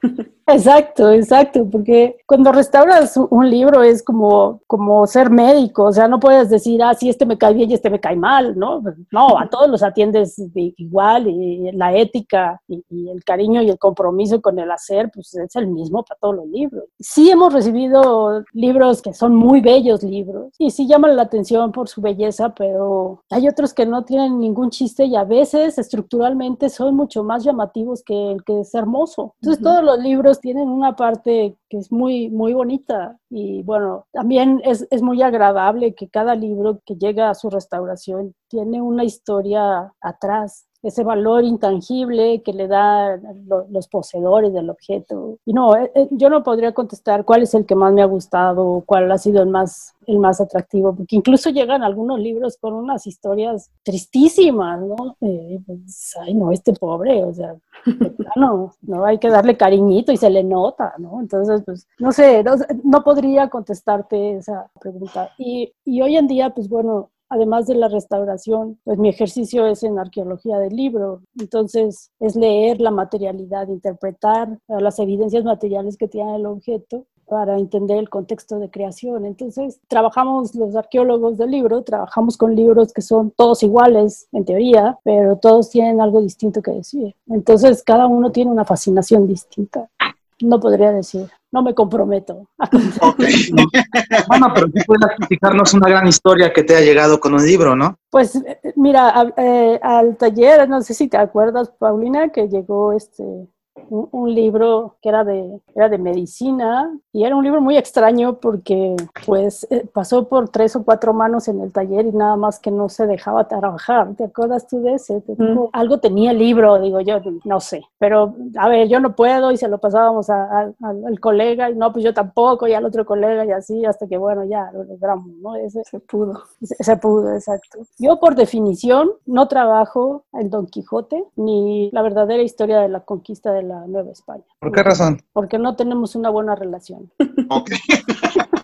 Exacto, exacto, porque cuando restauras un libro es como, como ser médico, o sea, no puedes decir, ah, sí, este me cae bien y este me cae mal, ¿no? No, a todos los atiendes igual y la ética y, el cariño y el compromiso con el hacer, pues es el mismo para todos los libros. Sí hemos recibido libros que son muy bellos libros y sí llaman la atención por su belleza, pero hay otros que no tienen ningún chiste y a veces estructuralmente son mucho más llamativos que el que es hermoso. Entonces todos los libros tienen una parte que es muy, muy bonita Y bueno, también es, es muy agradable que cada libro que llega a su restauración tiene una historia atrás ese valor intangible que le dan los poseedores del objeto. Y no, eh, eh, yo no podría contestar cuál es el que más me ha gustado, cuál ha sido el más, el más atractivo, porque incluso llegan algunos libros con unas historias tristísimas, ¿no? Eh, pues, ay, no, este pobre, o sea, no, no hay que darle cariñito y se le nota, ¿no? Entonces, pues, no sé, no, no podría contestarte esa pregunta. Y, y hoy en día, pues bueno, además de la restauración, pues mi ejercicio es en arqueología del libro. Entonces es leer la materialidad, interpretar las evidencias materiales que tiene el objeto para entender el contexto de creación. Entonces, trabajamos los arqueólogos del libro, trabajamos con libros que son todos iguales en teoría, pero todos tienen algo distinto que decir. Entonces, cada uno tiene una fascinación distinta. No podría decir no me comprometo. bueno, pero sí puedes explicarnos una gran historia que te ha llegado con un libro, ¿no? Pues eh, mira, eh, al taller, no sé si te acuerdas, Paulina, que llegó este un, libro que era de, era de medicina y era un libro muy extraño porque pues eh, pasó por tres o cuatro manos en el taller y nada más que no se dejaba trabajar. ¿Te acuerdas tú de ese? Algo tenía el libro, digo yo, no sé, pero a ver, yo no puedo y se lo pasábamos al colega y no, pues yo tampoco y al otro colega y así hasta que bueno, ya lo logramos, ¿no? Ese, se pudo. Se, se pudo, exacto. Yo por definición no trabajo en Don Quijote ni la verdadera historia de la conquista de la Nueva España. ¿Por qué razón? Porque no tenemos una buena relación. Ok.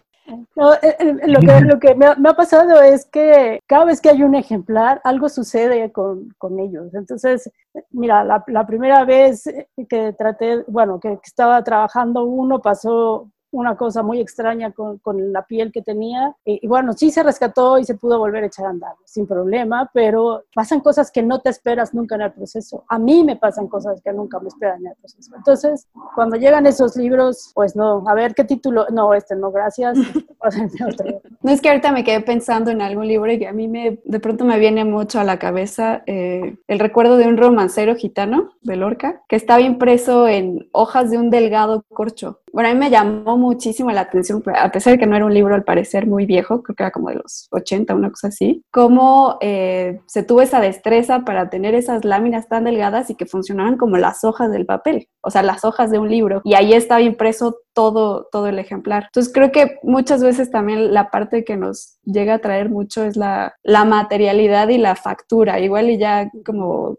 Eh, eh, lo que, lo que me, ha, pasado es que cada vez que hay un ejemplar, algo sucede con, con ellos. Entonces, mira, la, la, primera vez que traté, bueno, que, que, estaba trabajando uno, pasó una cosa muy extraña con, con la piel que tenía. Y, bueno, sí se rescató y se pudo volver a echar a andar sin problema, pero pasan cosas que no te esperas nunca en el proceso. A mí me pasan cosas que nunca me esperan en el proceso. Entonces, cuando llegan esos libros, pues no, a ver qué título, no, este no, gracias. no es que ahorita me quedé pensando en algún libro y a mí me, de pronto me viene mucho a la cabeza eh, el recuerdo de un romancero gitano de Lorca que estaba impreso en hojas de un delgado corcho. Bueno, a mí me llamó muchísimo la atención, a pesar de que no era un libro al parecer muy viejo, creo que era como de los 80, una cosa así, cómo eh, se tuvo esa destreza para tener esas láminas tan delgadas y que funcionaban como las hojas del papel, o sea, las hojas de un libro. Y ahí estaba impreso todo, todo el ejemplar. Entonces creo que muchas veces también la parte que nos llega a traer mucho es la, la materialidad y la factura, igual y ya como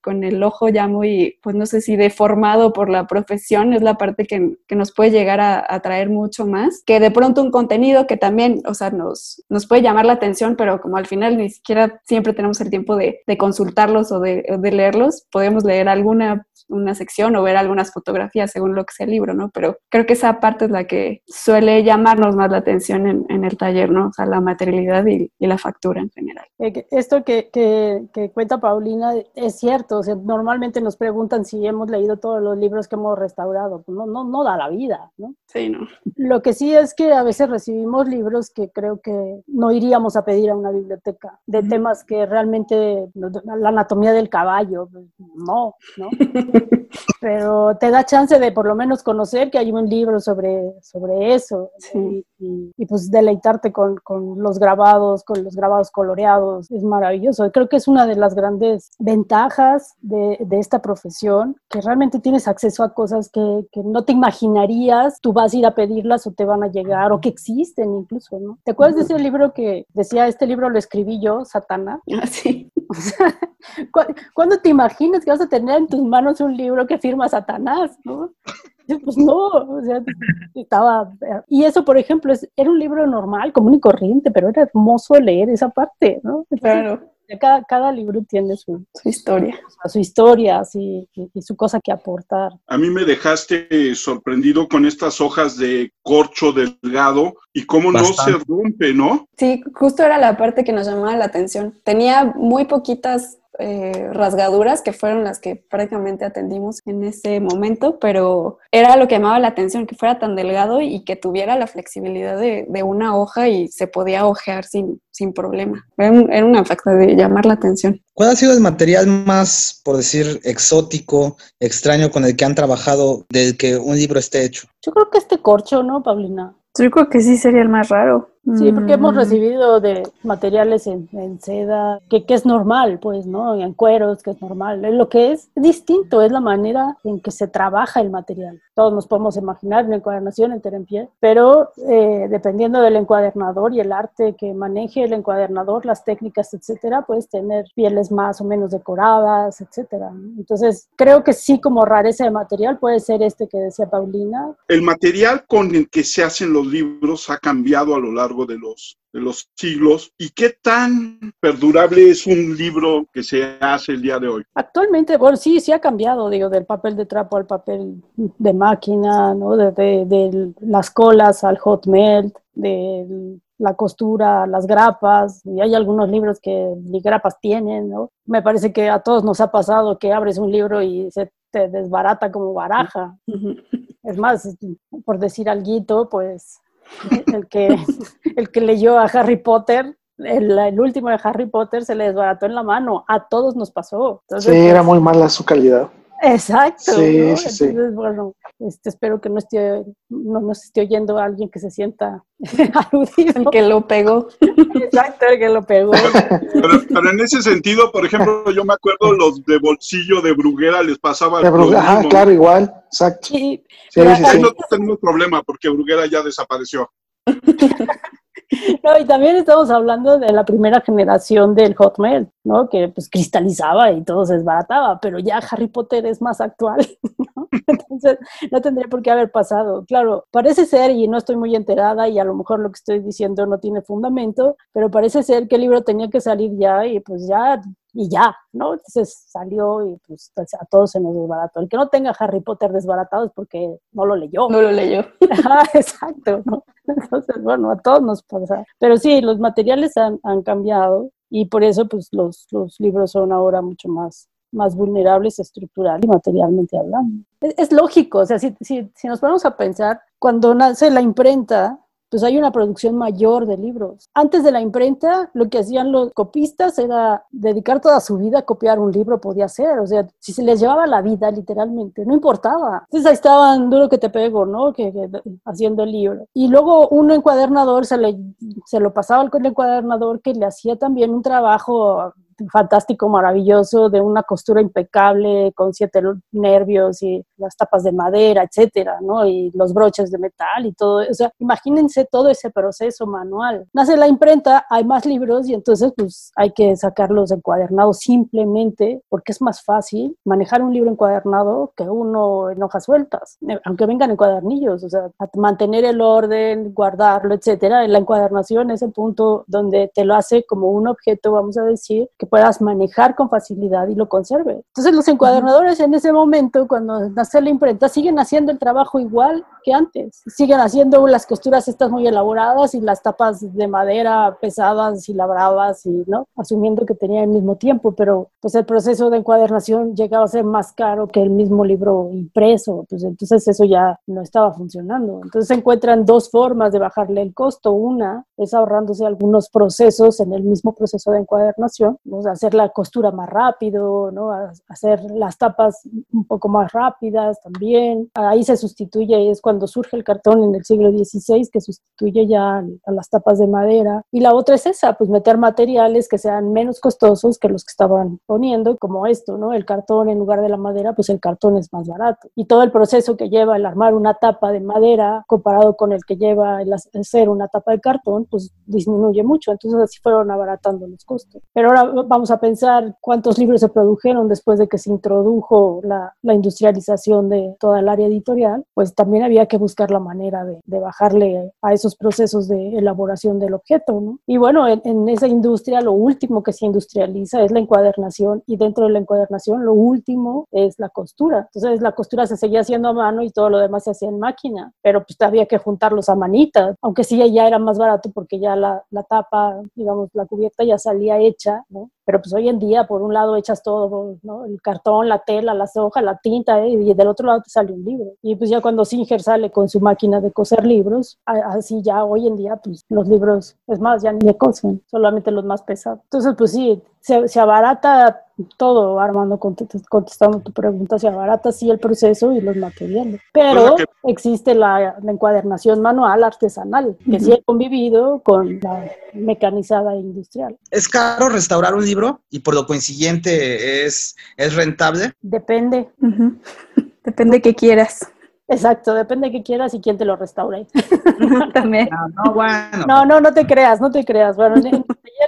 con, el ojo ya muy, pues no sé si deformado por la profesión, es la parte que, que nos puede llegar a, atraer mucho más, que de pronto un contenido que también, o sea, nos, nos puede llamar la atención, pero como al final ni siquiera siempre tenemos el tiempo de, de consultarlos o de, de, leerlos, podemos leer alguna una sección o ver algunas fotografías según lo que sea el libro, ¿no? Pero creo que esa parte es la que suele llamarnos más la atención en, en el taller, ¿no? O sea, la materialidad y, y la factura en general. Eh, esto que, que, que, cuenta Paulina es cierto, o sea, normalmente nos preguntan si hemos leído todos los libros que hemos restaurado, pues no, no, no da la vida ¿no? Sí, ¿no? Lo que sí es que a veces recibimos libros que creo que no iríamos a pedir a una biblioteca, de temas que realmente, la anatomía del caballo, pues, no, ¿no? Pero te da chance de por lo menos conocer que hay un libro sobre, sobre eso y, y, pues deleitarte con, con, los grabados, con los grabados coloreados, es maravilloso. Creo que es una de las grandes ventajas de, de esta profesión, que realmente tienes acceso a cosas que, que no te imaginarías tú vas a ir a pedirlas o te van a llegar o que existen incluso, ¿no? ¿Te acuerdas de ese libro que decía, este libro lo escribí yo, Satana? Ah, sí. ¿Cuándo te imaginas que vas a tener en tus manos un libro que firma Satanás, no? Pues no, o sea, estaba... Y eso, por ejemplo, es, era un libro normal, común y corriente, pero era hermoso leer esa parte, ¿no? Claro. Cada, cada libro tiene su, su historia. Su historia sí, y, su cosa que aportar. A mí me dejaste sorprendido con estas hojas de corcho delgado y cómo no se rompe, ¿no? Sí, justo era la parte que nos llamaba la atención. Tenía muy poquitas eh, rasgaduras que fueron las que prácticamente atendimos en ese momento, pero era lo que llamaba la atención, que fuera tan delgado y que tuviera la flexibilidad de, de una hoja y se podía ojear sin, sin problema. Era, un, era una facta de llamar la atención. ¿Cuál ha sido el material más, por decir, exótico, extraño con el que han trabajado del que un libro esté hecho? Yo creo que este corcho, ¿no, Paulina? Yo creo que sí sería el más raro. Sí, porque hemos Mm. recibido de materiales en, en seda, que, que es normal, pues, ¿no? En cueros, que es normal. Lo que es distinto es la manera en que se trabaja el material. Todos nos podemos imaginar una encuadernación en pie, pero eh, dependiendo del encuadernador y el arte que maneje el encuadernador, las técnicas, etcétera, puedes tener pieles más o menos decoradas, etcétera. Entonces, creo que sí, como rareza de material, puede ser este que decía Paulina, El material con el que se hacen los libros ha cambiado a lo largo de los, de los siglos. ¿Y qué tan perdurable es un libro que se hace el día de hoy? Actualmente, bueno, sí, sí ha cambiado, digo, del papel de trapo al papel de máquina, ¿no? De, de- de las colas al hot melt, de la costura, a las grapas, y hay algunos libros que ni grapas tienen, ¿no? Me parece que a todos nos ha pasado que abres un libro y se te desbarata como baraja. Es más, por decir algo, pues el que, el que leyó a Harry Potter, el, el último de Harry Potter se le desbarató en la mano. A todos nos pasó. Entonces, Sí, era pues, muy mala su calidad. Exacto. Sí, ¿no? sí, sí. Entonces, bueno, este, espero que no esté, no nos esté oyendo alguien que se sienta aludido. El que lo pegó. Exacto, el que lo pegó. Pero, pero en ese sentido, por ejemplo, yo me acuerdo los de bolsillo de Bruguera les pasaba De lo Ajá, claro, igual, exacto. Sí, Sí, Pero sí, Ahí sí. no tenemos problema porque Bruguera ya desapareció. No, y también estamos hablando de la primera generación del Hotmail, ¿no? Que pues cristalizaba y todo se desbarataba, pero ya Harry Potter es más actual, ¿no? Entonces, no tendría por qué haber pasado. Claro, parece ser, y no estoy muy enterada, y a lo mejor lo que estoy diciendo no tiene fundamento, pero parece ser que el libro tenía que salir ya, y pues ya, y ya, ¿no? Entonces salió y pues a todos se nos desbarató. El que no tenga Harry Potter desbaratado es porque no lo leyó. No lo leyó. Ajá, exacto, ¿no? Entonces, bueno, a todos nos pasa. Pero sí, los materiales han, han cambiado y por eso, pues, los, los libros son ahora mucho más, más vulnerables estructural y materialmente hablando. Es, es lógico, o sea, si, si, si nos ponemos a pensar, cuando nace la imprenta, pues hay una producción mayor de libros. Antes de la imprenta, lo que hacían los copistas era dedicar toda su vida a copiar un libro, podía ser, o sea, si se les llevaba la vida literalmente, no importaba. Entonces ahí estaban duro que te pego, ¿no? Que, que- haciendo el libro. Y luego un encuadernador se, le, se lo pasaba al encuadernador que le hacía también un trabajo fantástico, maravilloso, de una costura impecable, con siete nervios y las tapas de madera, etcétera, ¿no? Y los broches de metal y todo. O sea, imagínense todo ese proceso manual. Nace la imprenta, hay más libros y entonces, pues, hay que sacarlos encuadernados simplemente porque es más fácil manejar un libro encuadernado que uno en hojas sueltas, eh, aunque vengan en cuadernillos. O sea, mantener el orden, guardarlo, etcétera. La encuadernación es el punto donde te lo hace como un objeto, vamos a decir, que puedas manejar con facilidad y lo conserve. Entonces los encuadernadores en ese momento, cuando nace la imprenta, siguen haciendo el trabajo igual que antes. Siguen haciendo las costuras estas muy elaboradas y las tapas de madera pesadas y labradas y, ¿no? Asumiendo que tenían el mismo tiempo, pero pues el proceso de encuadernación llegaba a ser más caro que el mismo libro impreso. Pues entonces eso ya no estaba funcionando. Entonces se encuentran dos formas de bajarle el costo. Una es ahorrándose algunos procesos en el mismo proceso de encuadernación, ¿no? hacer la costura más rápido, ¿no? Hacer las tapas un poco más rápidas también. Ahí se sustituye, es cuando surge el cartón en el siglo XVI, que sustituye ya a las tapas de madera. Y la otra es esa, pues meter materiales que sean menos costosos que los que estaban poniendo, como esto, ¿no? El cartón en lugar de la madera, pues el cartón es más barato. Y todo el proceso que lleva el armar una tapa de madera comparado con el que lleva el hacer una tapa de cartón, pues disminuye mucho. Entonces así fueron abaratando los costos. Pero ahora vamos a pensar cuántos libros se produjeron después de que se introdujo la, la industrialización de toda el área editorial, pues también había que buscar la manera de, de bajarle a esos procesos de elaboración del objeto, ¿no? Y bueno, en, en esa industria lo último que se industrializa es la encuadernación y dentro de la encuadernación lo último es la costura. Entonces la costura se seguía haciendo a mano y todo lo demás se hacía en máquina, pero pues había que juntarlos a manita, aunque sí ya era más barato porque ya la, la tapa, digamos, la cubierta ya salía hecha, ¿no? Pero pues hoy en día, por un lado echas todo, ¿no? El cartón, la tela, las hojas, la tinta, ¿eh? y del otro lado te sale un libro. Y pues ya cuando Singer sale con su máquina de coser libros, así ya hoy en día, pues los libros, es más, ya ni cosen, solamente los más pesados. Entonces, pues sí, se, se abarata todo, Armando, contestando tu pregunta, se abarata sí el proceso y los materiales. Pero existe la, encuadernación manual artesanal, que sí he convivido con la mecanizada industrial. ¿Es caro restaurar un libro y por lo consiguiente es, es rentable? Depende. Depende de qué quieras. Exacto, depende de qué quieras y quién te lo restaure. También. No, bueno. No, no, no te creas, no te creas. Bueno, en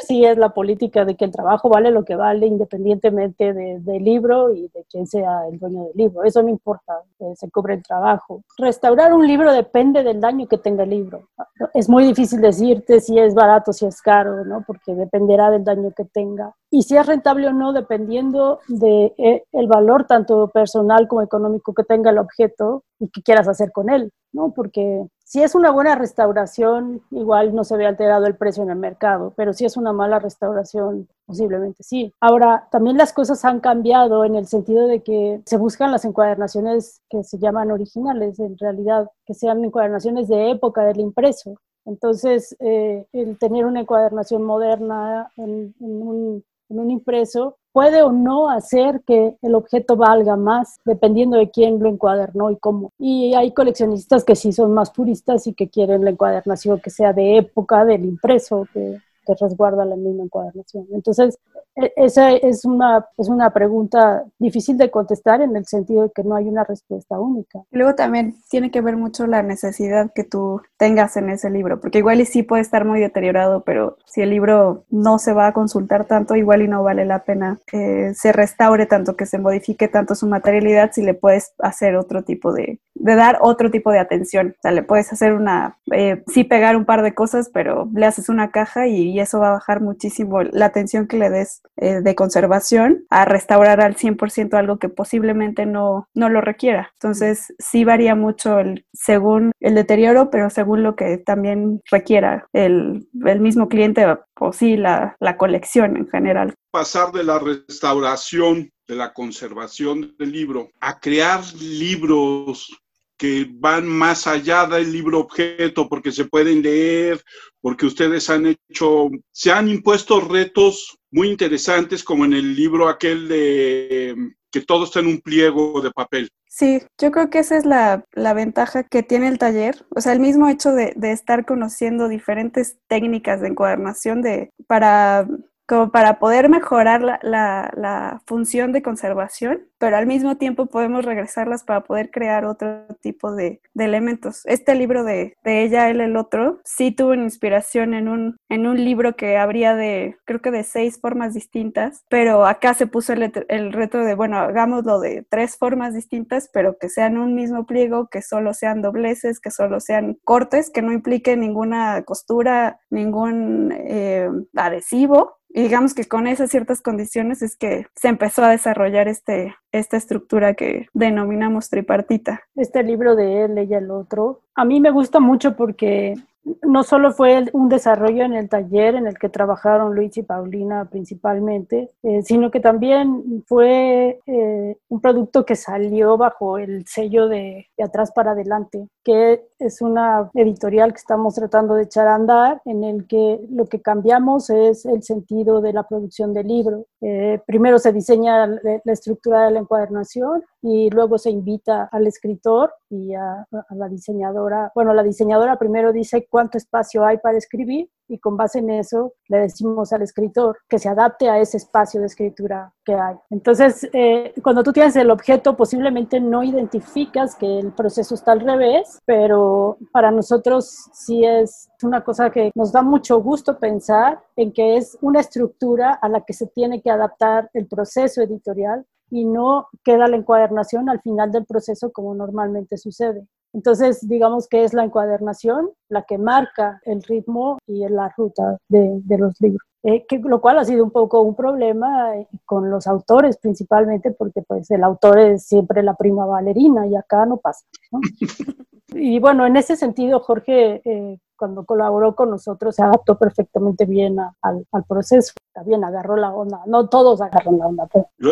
sí es la política de que el trabajo vale lo que vale independientemente del libro y de quién sea el dueño del libro. Eso no importa, eh, se cubre el trabajo. Restaurar un libro depende del daño que tenga el libro. Es muy difícil decirte si es barato, si es caro, ¿no? Porque dependerá del daño que tenga. Y si es rentable o no, dependiendo del de, eh, valor tanto personal como económico que tenga el objeto y que quieras hacer con él, ¿no? Porque si es una buena restauración, igual no se ve alterado el precio en el mercado, pero si es una mala restauración, posiblemente sí. Ahora, también las cosas han cambiado en el sentido de que se buscan las encuadernaciones que se llaman originales, en realidad, que sean encuadernaciones de época del impreso. Entonces, eh, el tener una encuadernación moderna en, en un en un impreso puede o no hacer que el objeto valga más, dependiendo de quién lo encuadernó y cómo. Y hay coleccionistas que sí son más puristas y que quieren la encuadernación que sea de época del impreso, que, que resguarda la misma encuadernación. Entonces, esa es una, es una pregunta difícil de contestar en el sentido de que no hay una respuesta única. Luego también tiene que ver mucho la necesidad que tú tengas en ese libro, porque igual y sí puede estar muy deteriorado, pero si el libro no se va a consultar tanto, igual y no vale la pena que se restaure tanto, que se modifique tanto su materialidad, si le puedes hacer otro tipo de, de dar otro tipo de atención. O sea, le puedes hacer una, eh, sí pegar un par de cosas, pero le haces una caja y eso va a bajar muchísimo la atención que le des eh, de conservación a restaurar al 100% algo que posiblemente no, no lo requiera. Entonces, sí varía mucho el, según el deterioro, pero según lo que también requiera el, el mismo cliente o sí la, la colección en general. Pasar de la restauración de la conservación del libro a crear libros que van más allá del libro objeto porque se pueden leer, porque ustedes han hecho, se han impuesto retos muy interesantes como en el libro aquel de que todo está en un pliego de papel. Sí, yo creo que esa es la, ventaja que tiene el taller. O sea, el mismo hecho de, de estar conociendo diferentes técnicas de encuadernación de, para como para poder mejorar la, la, función de conservación, pero al mismo tiempo podemos regresarlas para poder crear otro tipo de, de elementos. Este libro de, de, ella, él, el otro, sí tuvo una inspiración en un, en un libro que habría de, creo que de seis formas distintas, pero acá se puso el, el reto de, bueno, hagámoslo de tres formas distintas, pero que sean un mismo pliego, que solo sean dobleces, que solo sean cortes, que no implique ninguna costura, ningún eh, adhesivo y digamos que con esas ciertas condiciones es que se empezó a desarrollar este, esta estructura que denominamos tripartita. Este libro de él, ella, el otro, a mí me gusta mucho porque no solo fue un desarrollo en el taller en el que trabajaron Luis y Paulina principalmente, eh, sino que también fue eh, un producto que salió bajo el sello de, atrás para adelante, que es una editorial que estamos tratando de echar a andar, en el que lo que cambiamos es el sentido de la producción del libro. Eh, primero se diseña la, estructura de la encuadernación y luego se invita al escritor y a, la diseñadora. Bueno, la diseñadora primero dice cuánto espacio hay para escribir y con base en eso le decimos al escritor que se adapte a ese espacio de escritura que hay. Entonces, eh, cuando tú tienes el objeto, posiblemente no identificas que el proceso está al revés, pero para nosotros sí es una cosa que nos da mucho gusto pensar en que es una estructura a la que se tiene que adaptar el proceso editorial y no queda la encuadernación al final del proceso como normalmente sucede. Entonces, digamos que es la encuadernación la que marca el ritmo y la ruta de, los libros. Eh, que, lo cual ha sido un poco un problema eh, con los autores principalmente porque pues el autor es siempre la prima bailarina y acá no pasa. y bueno, en ese sentido Jorge eh, cuando colaboró con nosotros se adaptó perfectamente bien al, al, proceso, también agarró la onda, no todos agarran la onda.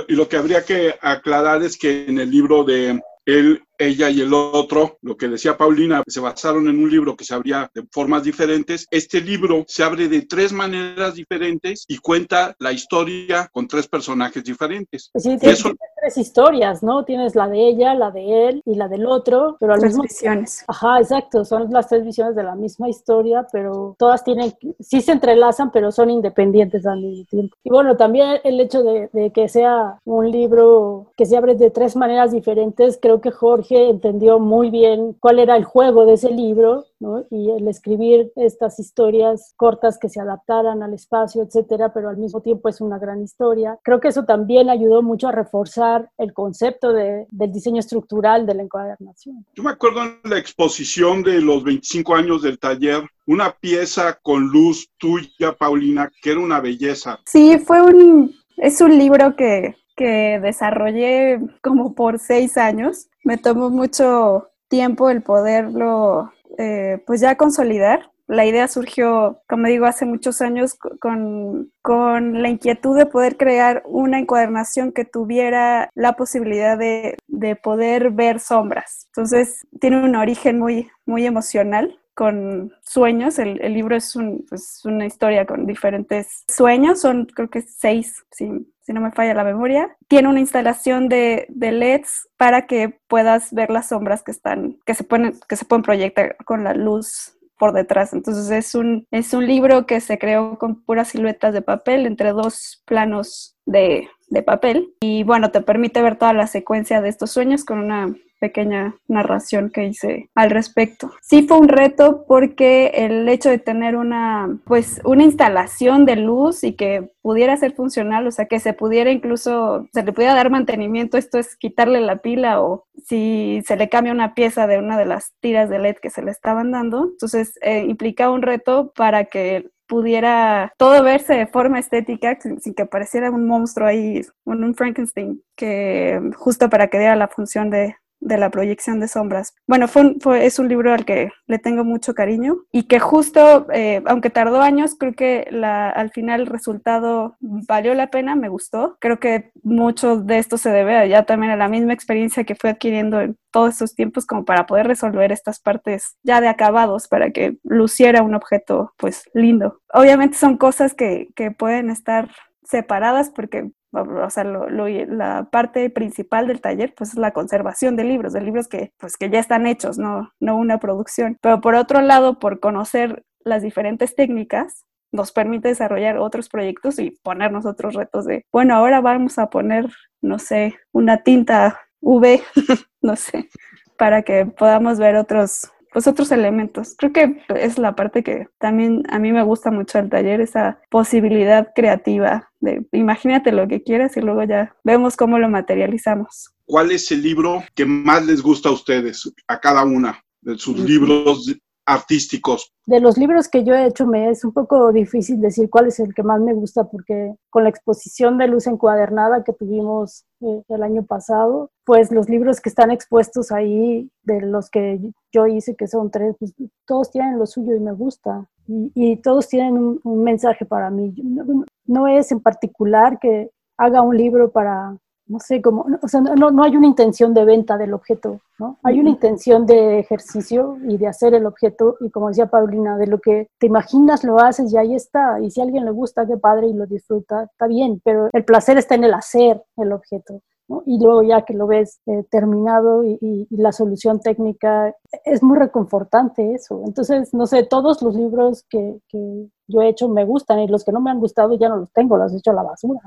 y lo que habría que aclarar es que en el libro de él ella y el otro, lo que decía Paulina, se basaron en un libro que se abría de formas diferentes. Este libro se abre de tres maneras diferentes y cuenta la historia con tres personajes diferentes. Sí, tienes tres historias, ¿no? Tienes la de ella, la de él y la del otro, pero al tres mismo visiones. Ajá, exacto, son las tres visiones de la misma historia, pero todas tienen, sí se entrelazan, pero son independientes al mismo tiempo. Y bueno, también el hecho de, de que sea un libro que se abre de tres maneras diferentes, creo que Jorge entendió muy bien cuál era el juego de ese libro, ¿no? Y el escribir estas historias cortas que se adaptaran al espacio, etcétera, pero al mismo tiempo es una gran historia. Creo que eso también ayudó mucho a reforzar el concepto de, del diseño estructural de la encuadernación. Yo me acuerdo en la exposición de los 25 años del taller, una pieza con luz tuya, Paulina, que era una belleza. Sí, fue un, es un libro que, que desarrollé como por seis años. Me tomó mucho tiempo el poderlo eh, pues ya consolidar. La idea surgió, como digo, hace muchos años con, con la inquietud de poder crear una encuadernación que tuviera la posibilidad de, de poder ver sombras. Entonces, tiene un origen muy, muy emocional con sueños. El, el libro es, un, pues, una historia con diferentes sueños, son creo que seis, si, si no me falla la memoria. Tiene una instalación de, de, LEDs para que puedas ver las sombras que están, que se pueden, que se pueden proyectar con la luz por detrás. Entonces es un, es un libro que se creó con puras siluetas de papel entre dos planos de, de papel y bueno, te permite ver toda la secuencia de estos sueños con una pequeña narración que hice al respecto. Sí fue un reto porque el hecho de tener una, pues, una instalación de luz y que pudiera ser funcional, o sea, que se pudiera incluso, se le pudiera dar mantenimiento, esto es quitarle la pila o si se le cambia una pieza de una de las tiras de LED que se le estaban dando, entonces eh, implicaba un reto para que pudiera todo verse de forma estética sin, sin, que pareciera un monstruo ahí, un, un Frankenstein, que justo para que diera la función de, de la proyección de sombras. Bueno, es un libro al que le tengo mucho cariño y que justo, eh, aunque tardó años, creo que al final el resultado valió la pena, me gustó. Creo que mucho de esto se debe ya también a la misma experiencia que fue adquiriendo en todos estos tiempos como para poder resolver estas partes ya de acabados para que luciera un objeto pues lindo. Obviamente son cosas que, que pueden estar separadas porque o sea, lo, la parte principal del taller pues es la conservación de libros, de libros que pues que ya están hechos, no, no una producción. Pero por otro lado, por conocer las diferentes técnicas, nos permite desarrollar otros proyectos y ponernos otros retos de, bueno, ahora vamos a poner, no sé, una tinta V, no sé, para que podamos ver otros pues otros elementos. Creo que es la parte que también a mí me gusta mucho del taller, esa posibilidad creativa de imagínate lo que quieras y luego ya vemos cómo lo materializamos. ¿Cuál es el libro que más les gusta a ustedes, a cada una de sus libros artísticos? De los libros que yo he hecho me es un poco difícil decir cuál es el que más me gusta porque con la exposición de luz encuadernada que tuvimos eh, el año pasado, pues los libros que están expuestos ahí, de los que yo hice, que son tres, pues todos tienen lo suyo y me gusta. Y, todos tienen un, mensaje para mí. No es en particular que haga un libro para no sé, como, o sea, no, no hay una intención de venta del objeto, ¿no? Hay una intención de ejercicio y de hacer el objeto, y como decía Paulina, de lo que te imaginas lo haces y ahí está, y si a alguien le gusta, qué padre y lo disfruta, está bien, pero el placer está en el hacer el objeto. ¿No? Y luego ya que lo ves eh, terminado y, y, y, la solución técnica, es muy reconfortante eso. Entonces, no sé, todos los libros que, que yo he hecho me gustan y los que no me han gustado ya no los tengo, los he hecho a la basura.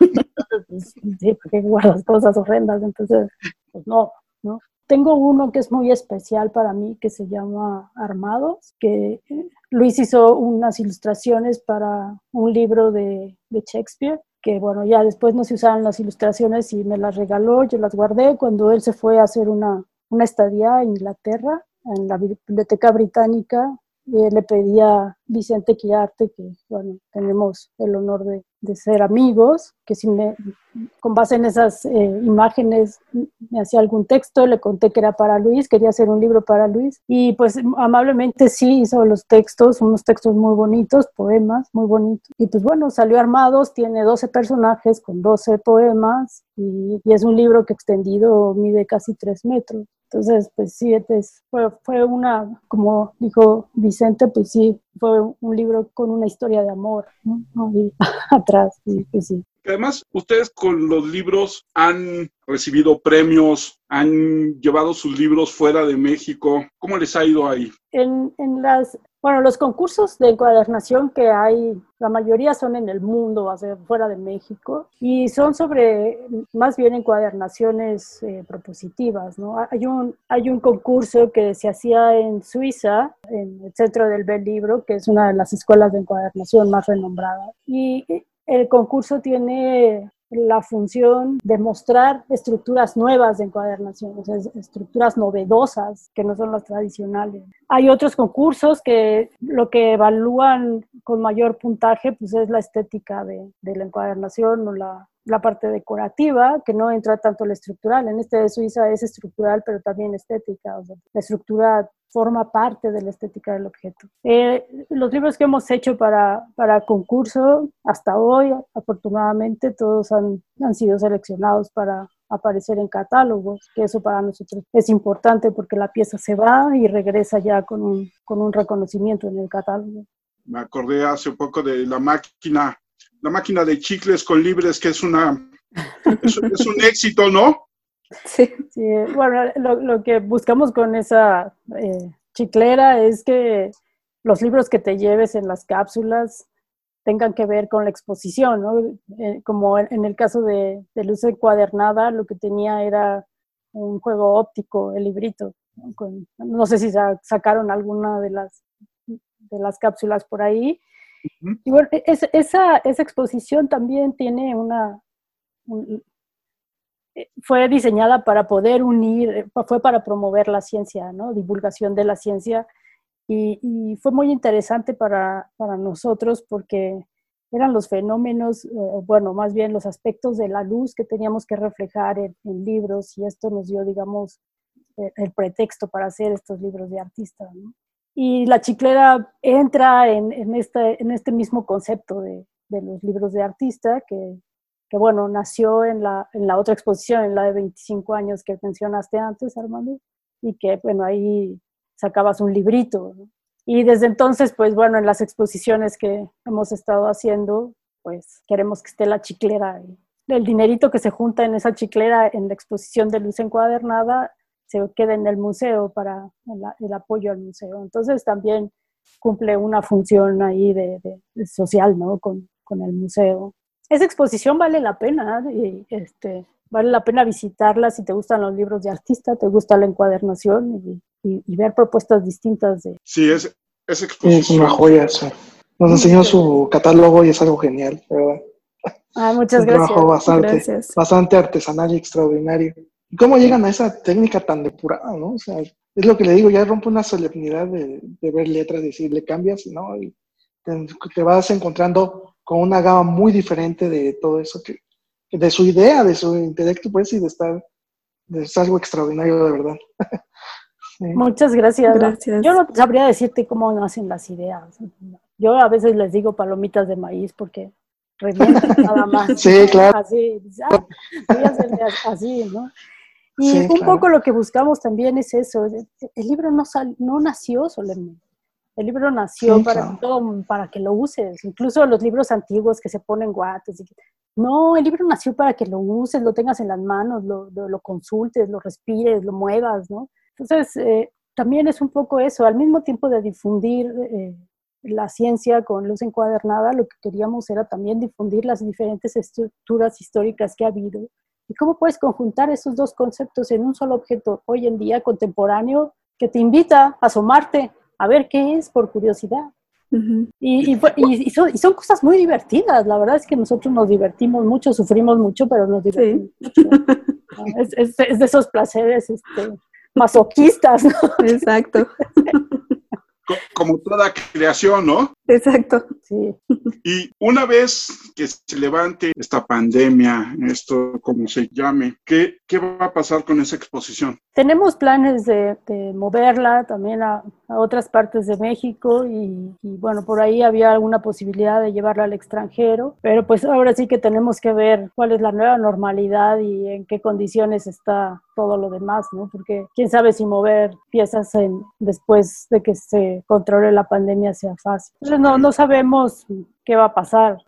Entonces, sí, porque guardas cosas horrendas, entonces, pues no, ¿no? Tengo uno que es muy especial para mí, que se llama Armados, que Luis hizo unas ilustraciones para un libro de, de Shakespeare, que bueno, ya después no se usaron las ilustraciones y me las regaló, yo las guardé cuando él se fue a hacer una, una estadía a Inglaterra, en la Biblioteca Británica, eh, le pedí a Vicente Quillarte, que bueno, tenemos el honor de, de ser amigos, que si me, con base en esas eh, imágenes me hacía algún texto, le conté que era para Luis, quería hacer un libro para Luis, y pues amablemente sí hizo los textos, unos textos muy bonitos, poemas muy bonitos, y pues bueno, salió Armados, tiene 12 personajes con 12 poemas, y, y es un libro que extendido mide casi 3 metros. Entonces, pues sí, fue, fue una, como dijo Vicente, pues sí, fue un libro con una historia de amor, ¿no? atrás, sí, pues sí. Además, ustedes con los libros han recibido premios, han llevado sus libros fuera de México. ¿Cómo les ha ido ahí? En, en las, bueno, los concursos de encuadernación que hay, la mayoría son en el mundo, fuera de México, y son sobre más bien encuadernaciones eh, propositivas, ¿no? Hay un, hay un concurso que se hacía en Suiza, en el Centro del Bel Libro, que es una de las escuelas de encuadernación más renombradas, y el concurso tiene la función de mostrar estructuras nuevas de encuadernación, o sea, estructuras novedosas que no son las tradicionales. Hay otros concursos que lo que evalúan con mayor puntaje pues es la estética de, de la encuadernación o la, la parte decorativa, que no entra tanto la estructural. En este de Suiza es estructural, pero también estética. la estructura forma parte de la estética del objeto. Eh, los libros que hemos hecho para, para concurso hasta hoy, afortunadamente, todos han, han sido seleccionados para aparecer en catálogos, que eso para nosotros es importante porque la pieza se va y regresa ya con un, con un reconocimiento en el catálogo. Me acordé hace poco de la máquina la máquina de chicles con libres, que es una es, un éxito, ¿no? Sí, sí. bueno, lo, que buscamos con esa eh, chiclera es que los libros que te lleves en las cápsulas tengan que ver con la exposición, ¿no? Eh, como en, el caso de, de Luz Encuadernada, lo que tenía era un juego óptico, el librito. no sé si sacaron alguna de las, de las cápsulas por ahí, y bueno, esa, esa exposición también tiene una... Eh, fue diseñada para poder unir, eh, fue para promover la ciencia, ¿no? Divulgación de la ciencia. Y, fue muy interesante para, para, nosotros porque eran los fenómenos, eh, bueno, más bien los aspectos de la luz que teníamos que reflejar en, libros y esto nos dio, digamos, el pretexto para hacer estos libros de artista. ¿no? Y la chiclera entra en, este, este mismo concepto de, los libros de artista, que, bueno, nació en la, en la otra exposición, en la de 25 años que mencionaste antes, Armando, y que, bueno, ahí sacabas un librito. Y desde entonces, pues bueno, en las exposiciones que hemos estado haciendo, pues queremos que esté la chiclera. El dinerito que se junta en esa chiclera en la exposición de luz encuadernada se quede en el museo para el, apoyo al museo. Entonces también cumple una función ahí de, social, ¿no? Con, con, el museo. Esa exposición vale la pena y este, vale la pena visitarla si te gustan los libros de artista, te gusta la encuadernación y, y, ver propuestas distintas de... Sí, es, es exposición. Es una joya, sí. Nos enseñó su catálogo y es algo genial, ¿verdad? Ah, muchas gracias. Un trabajo bastante, bastante artesanal y extraordinario. ¿Y cómo llegan a esa técnica tan depurada, no? O sea, es lo que le digo, ya rompe una solemnidad de, ver letras, decir, le cambias, ¿no? Y te, vas encontrando con una gama muy diferente de todo eso, que, de su idea, de su intelecto, pues, y de estar, es algo extraordinario, de verdad. Muchas gracias. gracias. Yo no sabría decirte cómo nacen las ideas. Yo a veces les digo palomitas de maíz porque revientan nada más. Sí, claro. Así, ah, así, ¿no? Y un poco lo que buscamos también es eso. El libro no, no nació solemne. El libro nació para, todo, para que lo uses. Incluso los libros antiguos que se ponen guates. no, el libro nació para que lo uses, lo tengas en las manos, lo, lo, consultes, lo respires, lo muevas, ¿no? Entonces, eh, también es un poco eso. Al mismo tiempo de difundir eh, la ciencia con luz encuadernada, lo que queríamos era también difundir las diferentes estructuras históricas que ha habido ¿Y cómo puedes conjuntar esos dos conceptos en un solo objeto hoy en día contemporáneo que te invita a asomarte a ver qué es por curiosidad? y, y, son, cosas muy divertidas. La verdad es que nosotros nos divertimos mucho, sufrimos mucho, pero nos divertimos mucho. Es, de esos placeres este, masoquistas. ¿no? Exacto. como toda creación, ¿no? Exacto, sí. Y una vez que se levante esta pandemia, esto como se llame, ¿qué ¿Qué va a pasar con esa exposición? Tenemos planes de, moverla también a, otras partes de México y, bueno, por ahí había alguna posibilidad de llevarla al extranjero, pero pues ahora sí que tenemos que ver cuál es la nueva normalidad y en qué condiciones está todo lo demás, ¿no? Porque quién sabe si mover piezas después de que se controle la pandemia sea fácil. Entonces no, no sabemos qué va a pasar.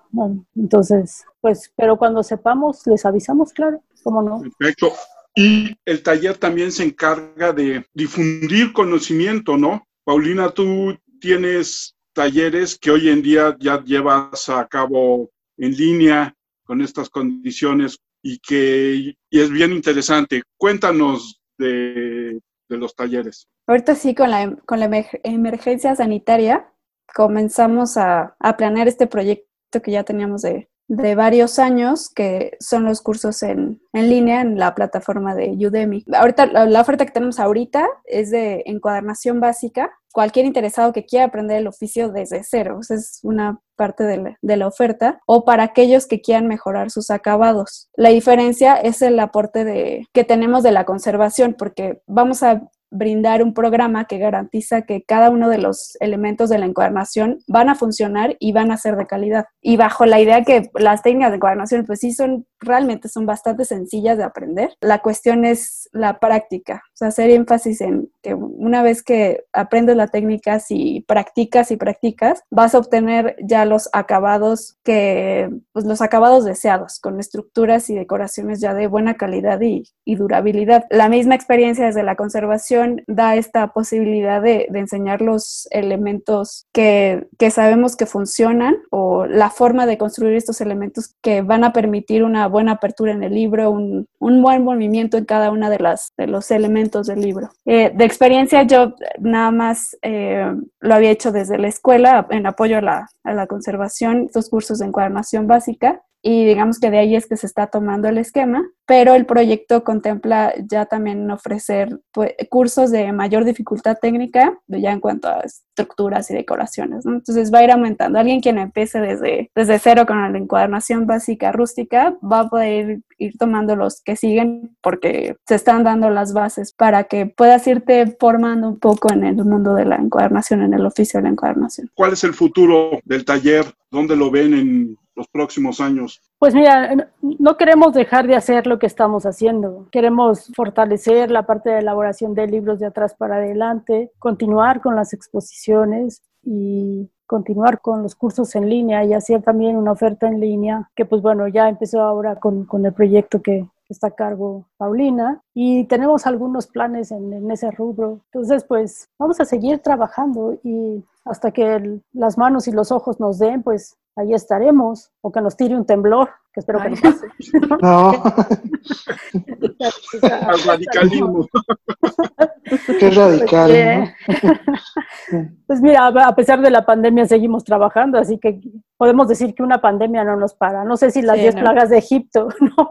entonces, pues, pero cuando sepamos, les avisamos, claro, ¿cómo no? Perfecto. Y el taller también se encarga de difundir conocimiento, ¿no? Paulina, tú tienes talleres que hoy en día ya llevas a cabo en línea con estas condiciones y que es bien interesante. Cuéntanos de, los talleres. Ahorita sí, con la, con la emergencia sanitaria, comenzamos a, a planear este proyecto que ya teníamos de, de varios años, que son los cursos en, en, línea en la plataforma de Udemy. Ahorita, la, oferta que tenemos ahorita es de encuadernación básica. Cualquier interesado que quiera aprender el oficio desde cero, esa es una parte de la, de la, oferta, o para aquellos que quieran mejorar sus acabados. La diferencia es el aporte de, que tenemos de la conservación, porque vamos a brindar un programa que garantiza que cada uno de los elementos de la encuadernación van a funcionar y van a ser de calidad. Y bajo la idea que las técnicas de encuadernación, pues sí son, realmente son bastante sencillas de aprender. La cuestión es la práctica, o sea, hacer énfasis en que una vez que aprendes la técnica, si practicas y practicas, vas a obtener ya los acabados que, pues los acabados deseados, con estructuras y decoraciones ya de buena calidad y, y durabilidad. La misma experiencia desde la conservación da esta posibilidad de, enseñar los elementos que, sabemos que funcionan o la forma de construir estos elementos que van a permitir una buena apertura en el libro, un, buen movimiento en cada una de, las, de los elementos del libro. Eh, de experiencia yo nada más eh, lo había hecho desde la escuela en apoyo a la, a la conservación, estos cursos de encuadernación básica y digamos que de ahí es que se está tomando el esquema, pero el proyecto contempla ya también ofrecer pues, cursos de mayor dificultad técnica, ya en cuanto a estructuras y decoraciones, Entonces va a ir aumentando. Alguien quien empiece desde, desde cero con la encuadernación básica rústica va a poder ir, tomando los que siguen porque se están dando las bases para que puedas irte formando un poco en el mundo de la encuadernación, en el oficio de la encuadernación. ¿Cuál es el futuro del taller? ¿Dónde lo ven en los próximos años? Pues mira, no queremos dejar de hacer lo que estamos haciendo. Queremos fortalecer la parte de elaboración de libros de atrás para adelante, continuar con las exposiciones y continuar con los cursos en línea y hacer también una oferta en línea que pues bueno, ya empezó ahora con, con el proyecto que, está a cargo Paulina y tenemos algunos planes en, en, ese rubro. Entonces, pues vamos a seguir trabajando y hasta que las manos y los ojos nos den, pues ahí estaremos, o que nos tire un temblor, que espero que no pase. No. radicalismo. Qué radical. Pues mira, a pesar de la pandemia seguimos trabajando, así que podemos decir que una pandemia no nos para. No sé si las 10 plagas de Egipto, no,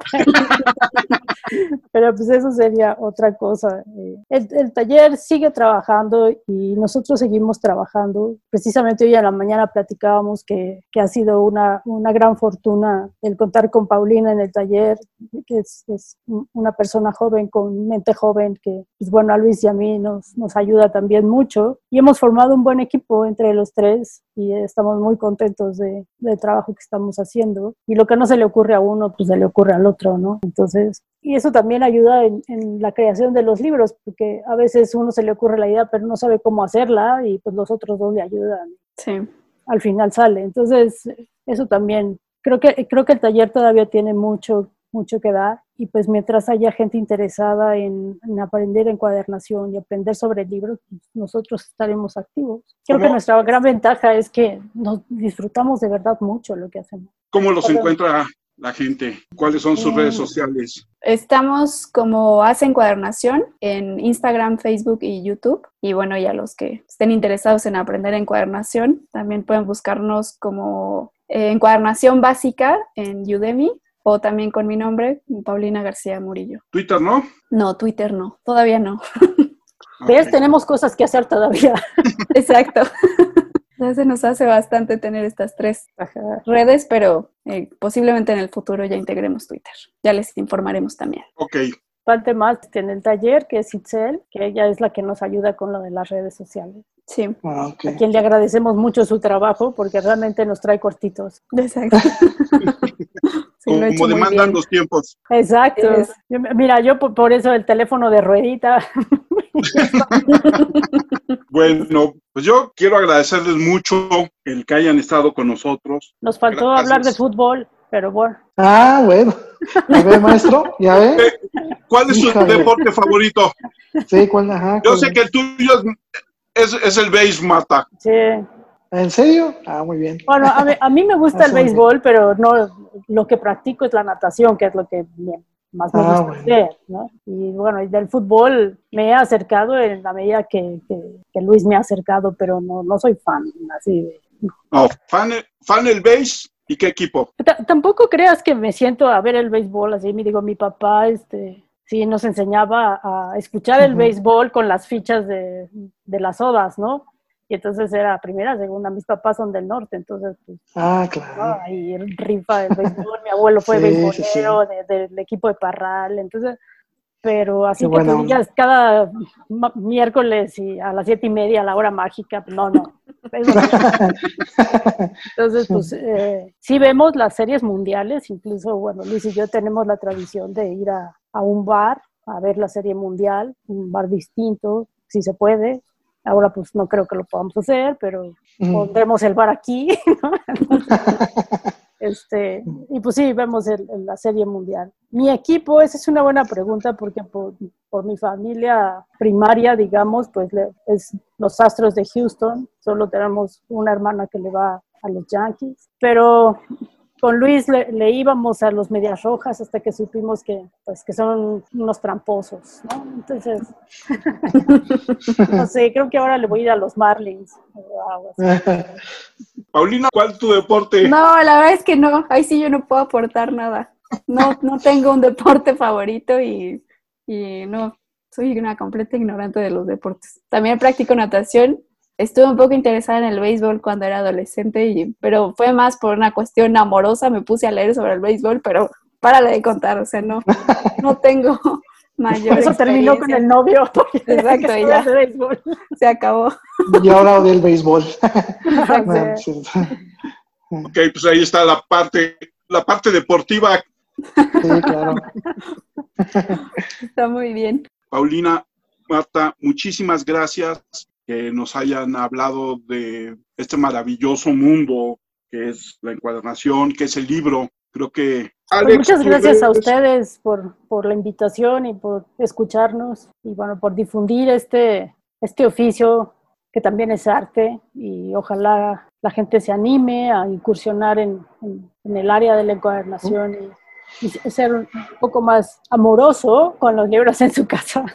pero pues eso sería otra cosa. Eh, el, el, taller sigue trabajando y nosotros seguimos trabajando. Precisamente hoy en la mañana platicábamos que, que sido una, una, gran fortuna el contar con Paulina en el taller, que es, es, una persona joven, con mente joven, que pues bueno, a Luis y a mí nos, nos ayuda también mucho. Y hemos formado un buen equipo entre los tres y estamos muy contentos de, del trabajo que estamos haciendo. Y lo que no se le ocurre a uno, pues se le ocurre al otro, ¿no? Entonces, y eso también ayuda en, la creación de los libros, porque a veces uno se le ocurre la idea, pero no sabe cómo hacerla y pues los otros dos le ayudan. Sí. Al final sale. Entonces, eso también, creo que, creo que el taller todavía tiene mucho, mucho que dar y pues mientras haya gente interesada en, aprender encuadernación y aprender sobre libros, pues, nosotros estaremos activos. Creo que nuestra gran ventaja es que nos disfrutamos de verdad mucho lo que hacemos. ¿Cómo los encuentra la gente? ¿Cuáles son sus redes sociales? Estamos como Hace Encuadernación en Instagram, Facebook y YouTube. Y bueno, ya los que estén interesados en aprender encuadernación, también pueden buscarnos como eh, Encuadernación Básica en Udemy o también con mi nombre, Paulina García Murillo. ¿Twitter no? No, Twitter no, todavía no. ¿Ves? Tenemos cosas que hacer todavía. Exacto. Ya se nos hace bastante tener estas tres redes, pero eh, posiblemente en el futuro ya integremos Twitter. Ya les informaremos también. Ok, participante más en el taller, que es Itzel, que ella es la que nos ayuda con lo de las redes sociales. Sí, Ah. A quien le agradecemos mucho su trabajo porque realmente nos trae cortitos. exacto. Sí, como he demandan los tiempos. Exacto. Es- Yo- mira, yo por, por eso el teléfono de ruedita. Bueno, pues yo quiero agradecerles mucho el que hayan estado con nosotros. Nos faltó Gracias. hablar de fútbol, pero bueno. Ah, bueno. A ver, maestro, ¿ya ve? ¿Cuál es su deporte favorito? Sí, ¿cuál? Ajá. Yo cuál sé es? que el tuyo es, es, es el base mata. Sí. ¿En serio? Ah, muy bien. Bueno, a mí, a mí me gusta el béisbol, pero no lo que practico es la natación, que es lo que me- más me Ah, gusta bueno. hacer, ¿no? Y bueno, y del fútbol me he acercado en la medida que, que- que Luis me ha acercado, pero no, no soy fan, así de- No, fan, fan el base y qué equipo. Ta- Tampoco creas que me siento a ver el béisbol así, me digo, mi papá, este, sí, nos enseñaba a escuchar el béisbol con las fichas de, de las odas, ¿no? Y entonces era primera, segunda, mis papás son del norte, entonces, pues, Ah, ¿no? claro. ahí rifa el béisbol, mi abuelo fue Sí, de- del equipo de Parral, entonces, pero así Qué que tú digas cada miércoles y a las siete y media, a la hora mágica, no, no. No. Entonces, pues eh, sí vemos las series mundiales, incluso, bueno, Luis y yo tenemos la tradición de ir a, a un bar a ver la serie mundial, un bar distinto, si se puede. Ahora pues no creo que lo podamos hacer, pero Mm. pondremos el bar aquí, ¿no? Este, y pues sí, vemos el- el- la serie mundial. Mi equipo, esa es una buena pregunta porque por, por mi familia primaria, digamos, pues le- es los Astros de Houston. Solo tenemos una hermana que le va a los Yankees. Pero con Luis le, le íbamos a los Medias Rojas hasta que supimos que, pues, que son unos tramposos, ¿no? Entonces, no sé, creo que ahora le voy a ir a los Marlins. Paulina, ¿cuál es tu deporte? No, la verdad es que no. Ahí sí yo no puedo aportar nada. No, no tengo un deporte favorito y, y no, soy una completa ignorante de los deportes. También practico natación. Estuve un poco interesada en el béisbol cuando era adolescente, y, pero fue más por una cuestión amorosa. Me puse a leer sobre el béisbol, pero párale de contar, o sea, no, no tengo mayor Por eso terminó con el novio. Exacto, y ya. béisbol. Se acabó. Y ahora odia el béisbol. Exacto. Ok, pues ahí está la parte, la parte deportiva. Sí, claro. Está muy bien. Paulina, Marta, muchísimas gracias que nos hayan hablado de este maravilloso mundo que es la encuadernación, que es el libro. Creo que Pues Alex, muchas gracias a ustedes por, por la invitación y por escucharnos y bueno, por difundir este, este oficio que también es arte y ojalá la gente se anime a incursionar en, en- en el área de la encuadernación y, y ser un poco más amoroso con los libros en su casa.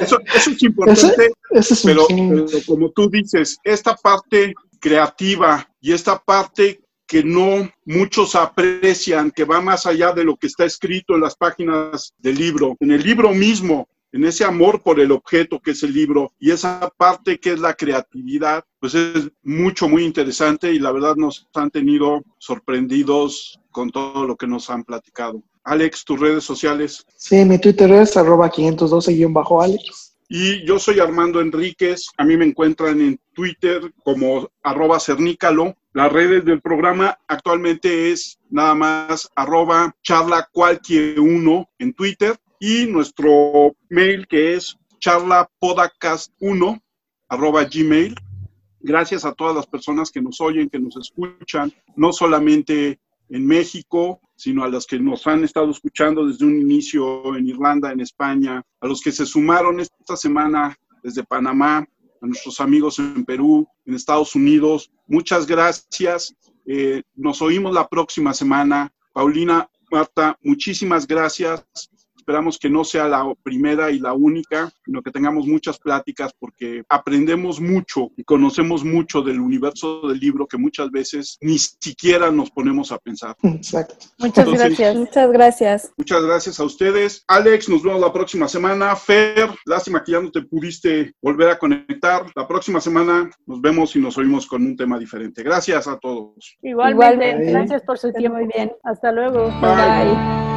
Eso, eso es importante, es pero, pero como tú dices, esta parte creativa y esta parte que no muchos aprecian, que va más allá de lo que está escrito en las páginas del libro, en el libro mismo, en ese amor por el objeto que es el libro y esa parte que es la creatividad, pues es mucho, muy interesante y la verdad nos han tenido sorprendidos con todo lo que nos han platicado. Alex, tus redes sociales. Sí, mi Twitter es arroba 512-Alex. Y yo soy Armando Enríquez. A mí me encuentran en Twitter como arroba cernícalo. Las redes del programa actualmente es nada más arroba charla cualquier uno en Twitter y nuestro mail que es charlapodcast1 arroba gmail. Gracias a todas las personas que nos oyen, que nos escuchan, no solamente en México, sino a los que nos han estado escuchando desde un inicio en Irlanda, en España, a los que se sumaron esta semana desde Panamá, a nuestros amigos en Perú, en Estados Unidos. Muchas gracias. Eh, nos oímos la próxima semana. Paulina, Marta, muchísimas gracias. Esperamos que no sea la primera y la única, sino que tengamos muchas pláticas porque aprendemos mucho y conocemos mucho del universo del libro que muchas veces ni siquiera nos ponemos a pensar. Exacto. Muchas Entonces, gracias. Muchas gracias. Muchas gracias a ustedes. Alex, nos vemos la próxima semana. Fer, lástima que ya no te pudiste volver a conectar. La próxima semana nos vemos y nos oímos con un tema diferente. Gracias a todos. Igualmente, Igualmente. gracias por su tiempo. muy bien. Hasta luego. Bye. Bye.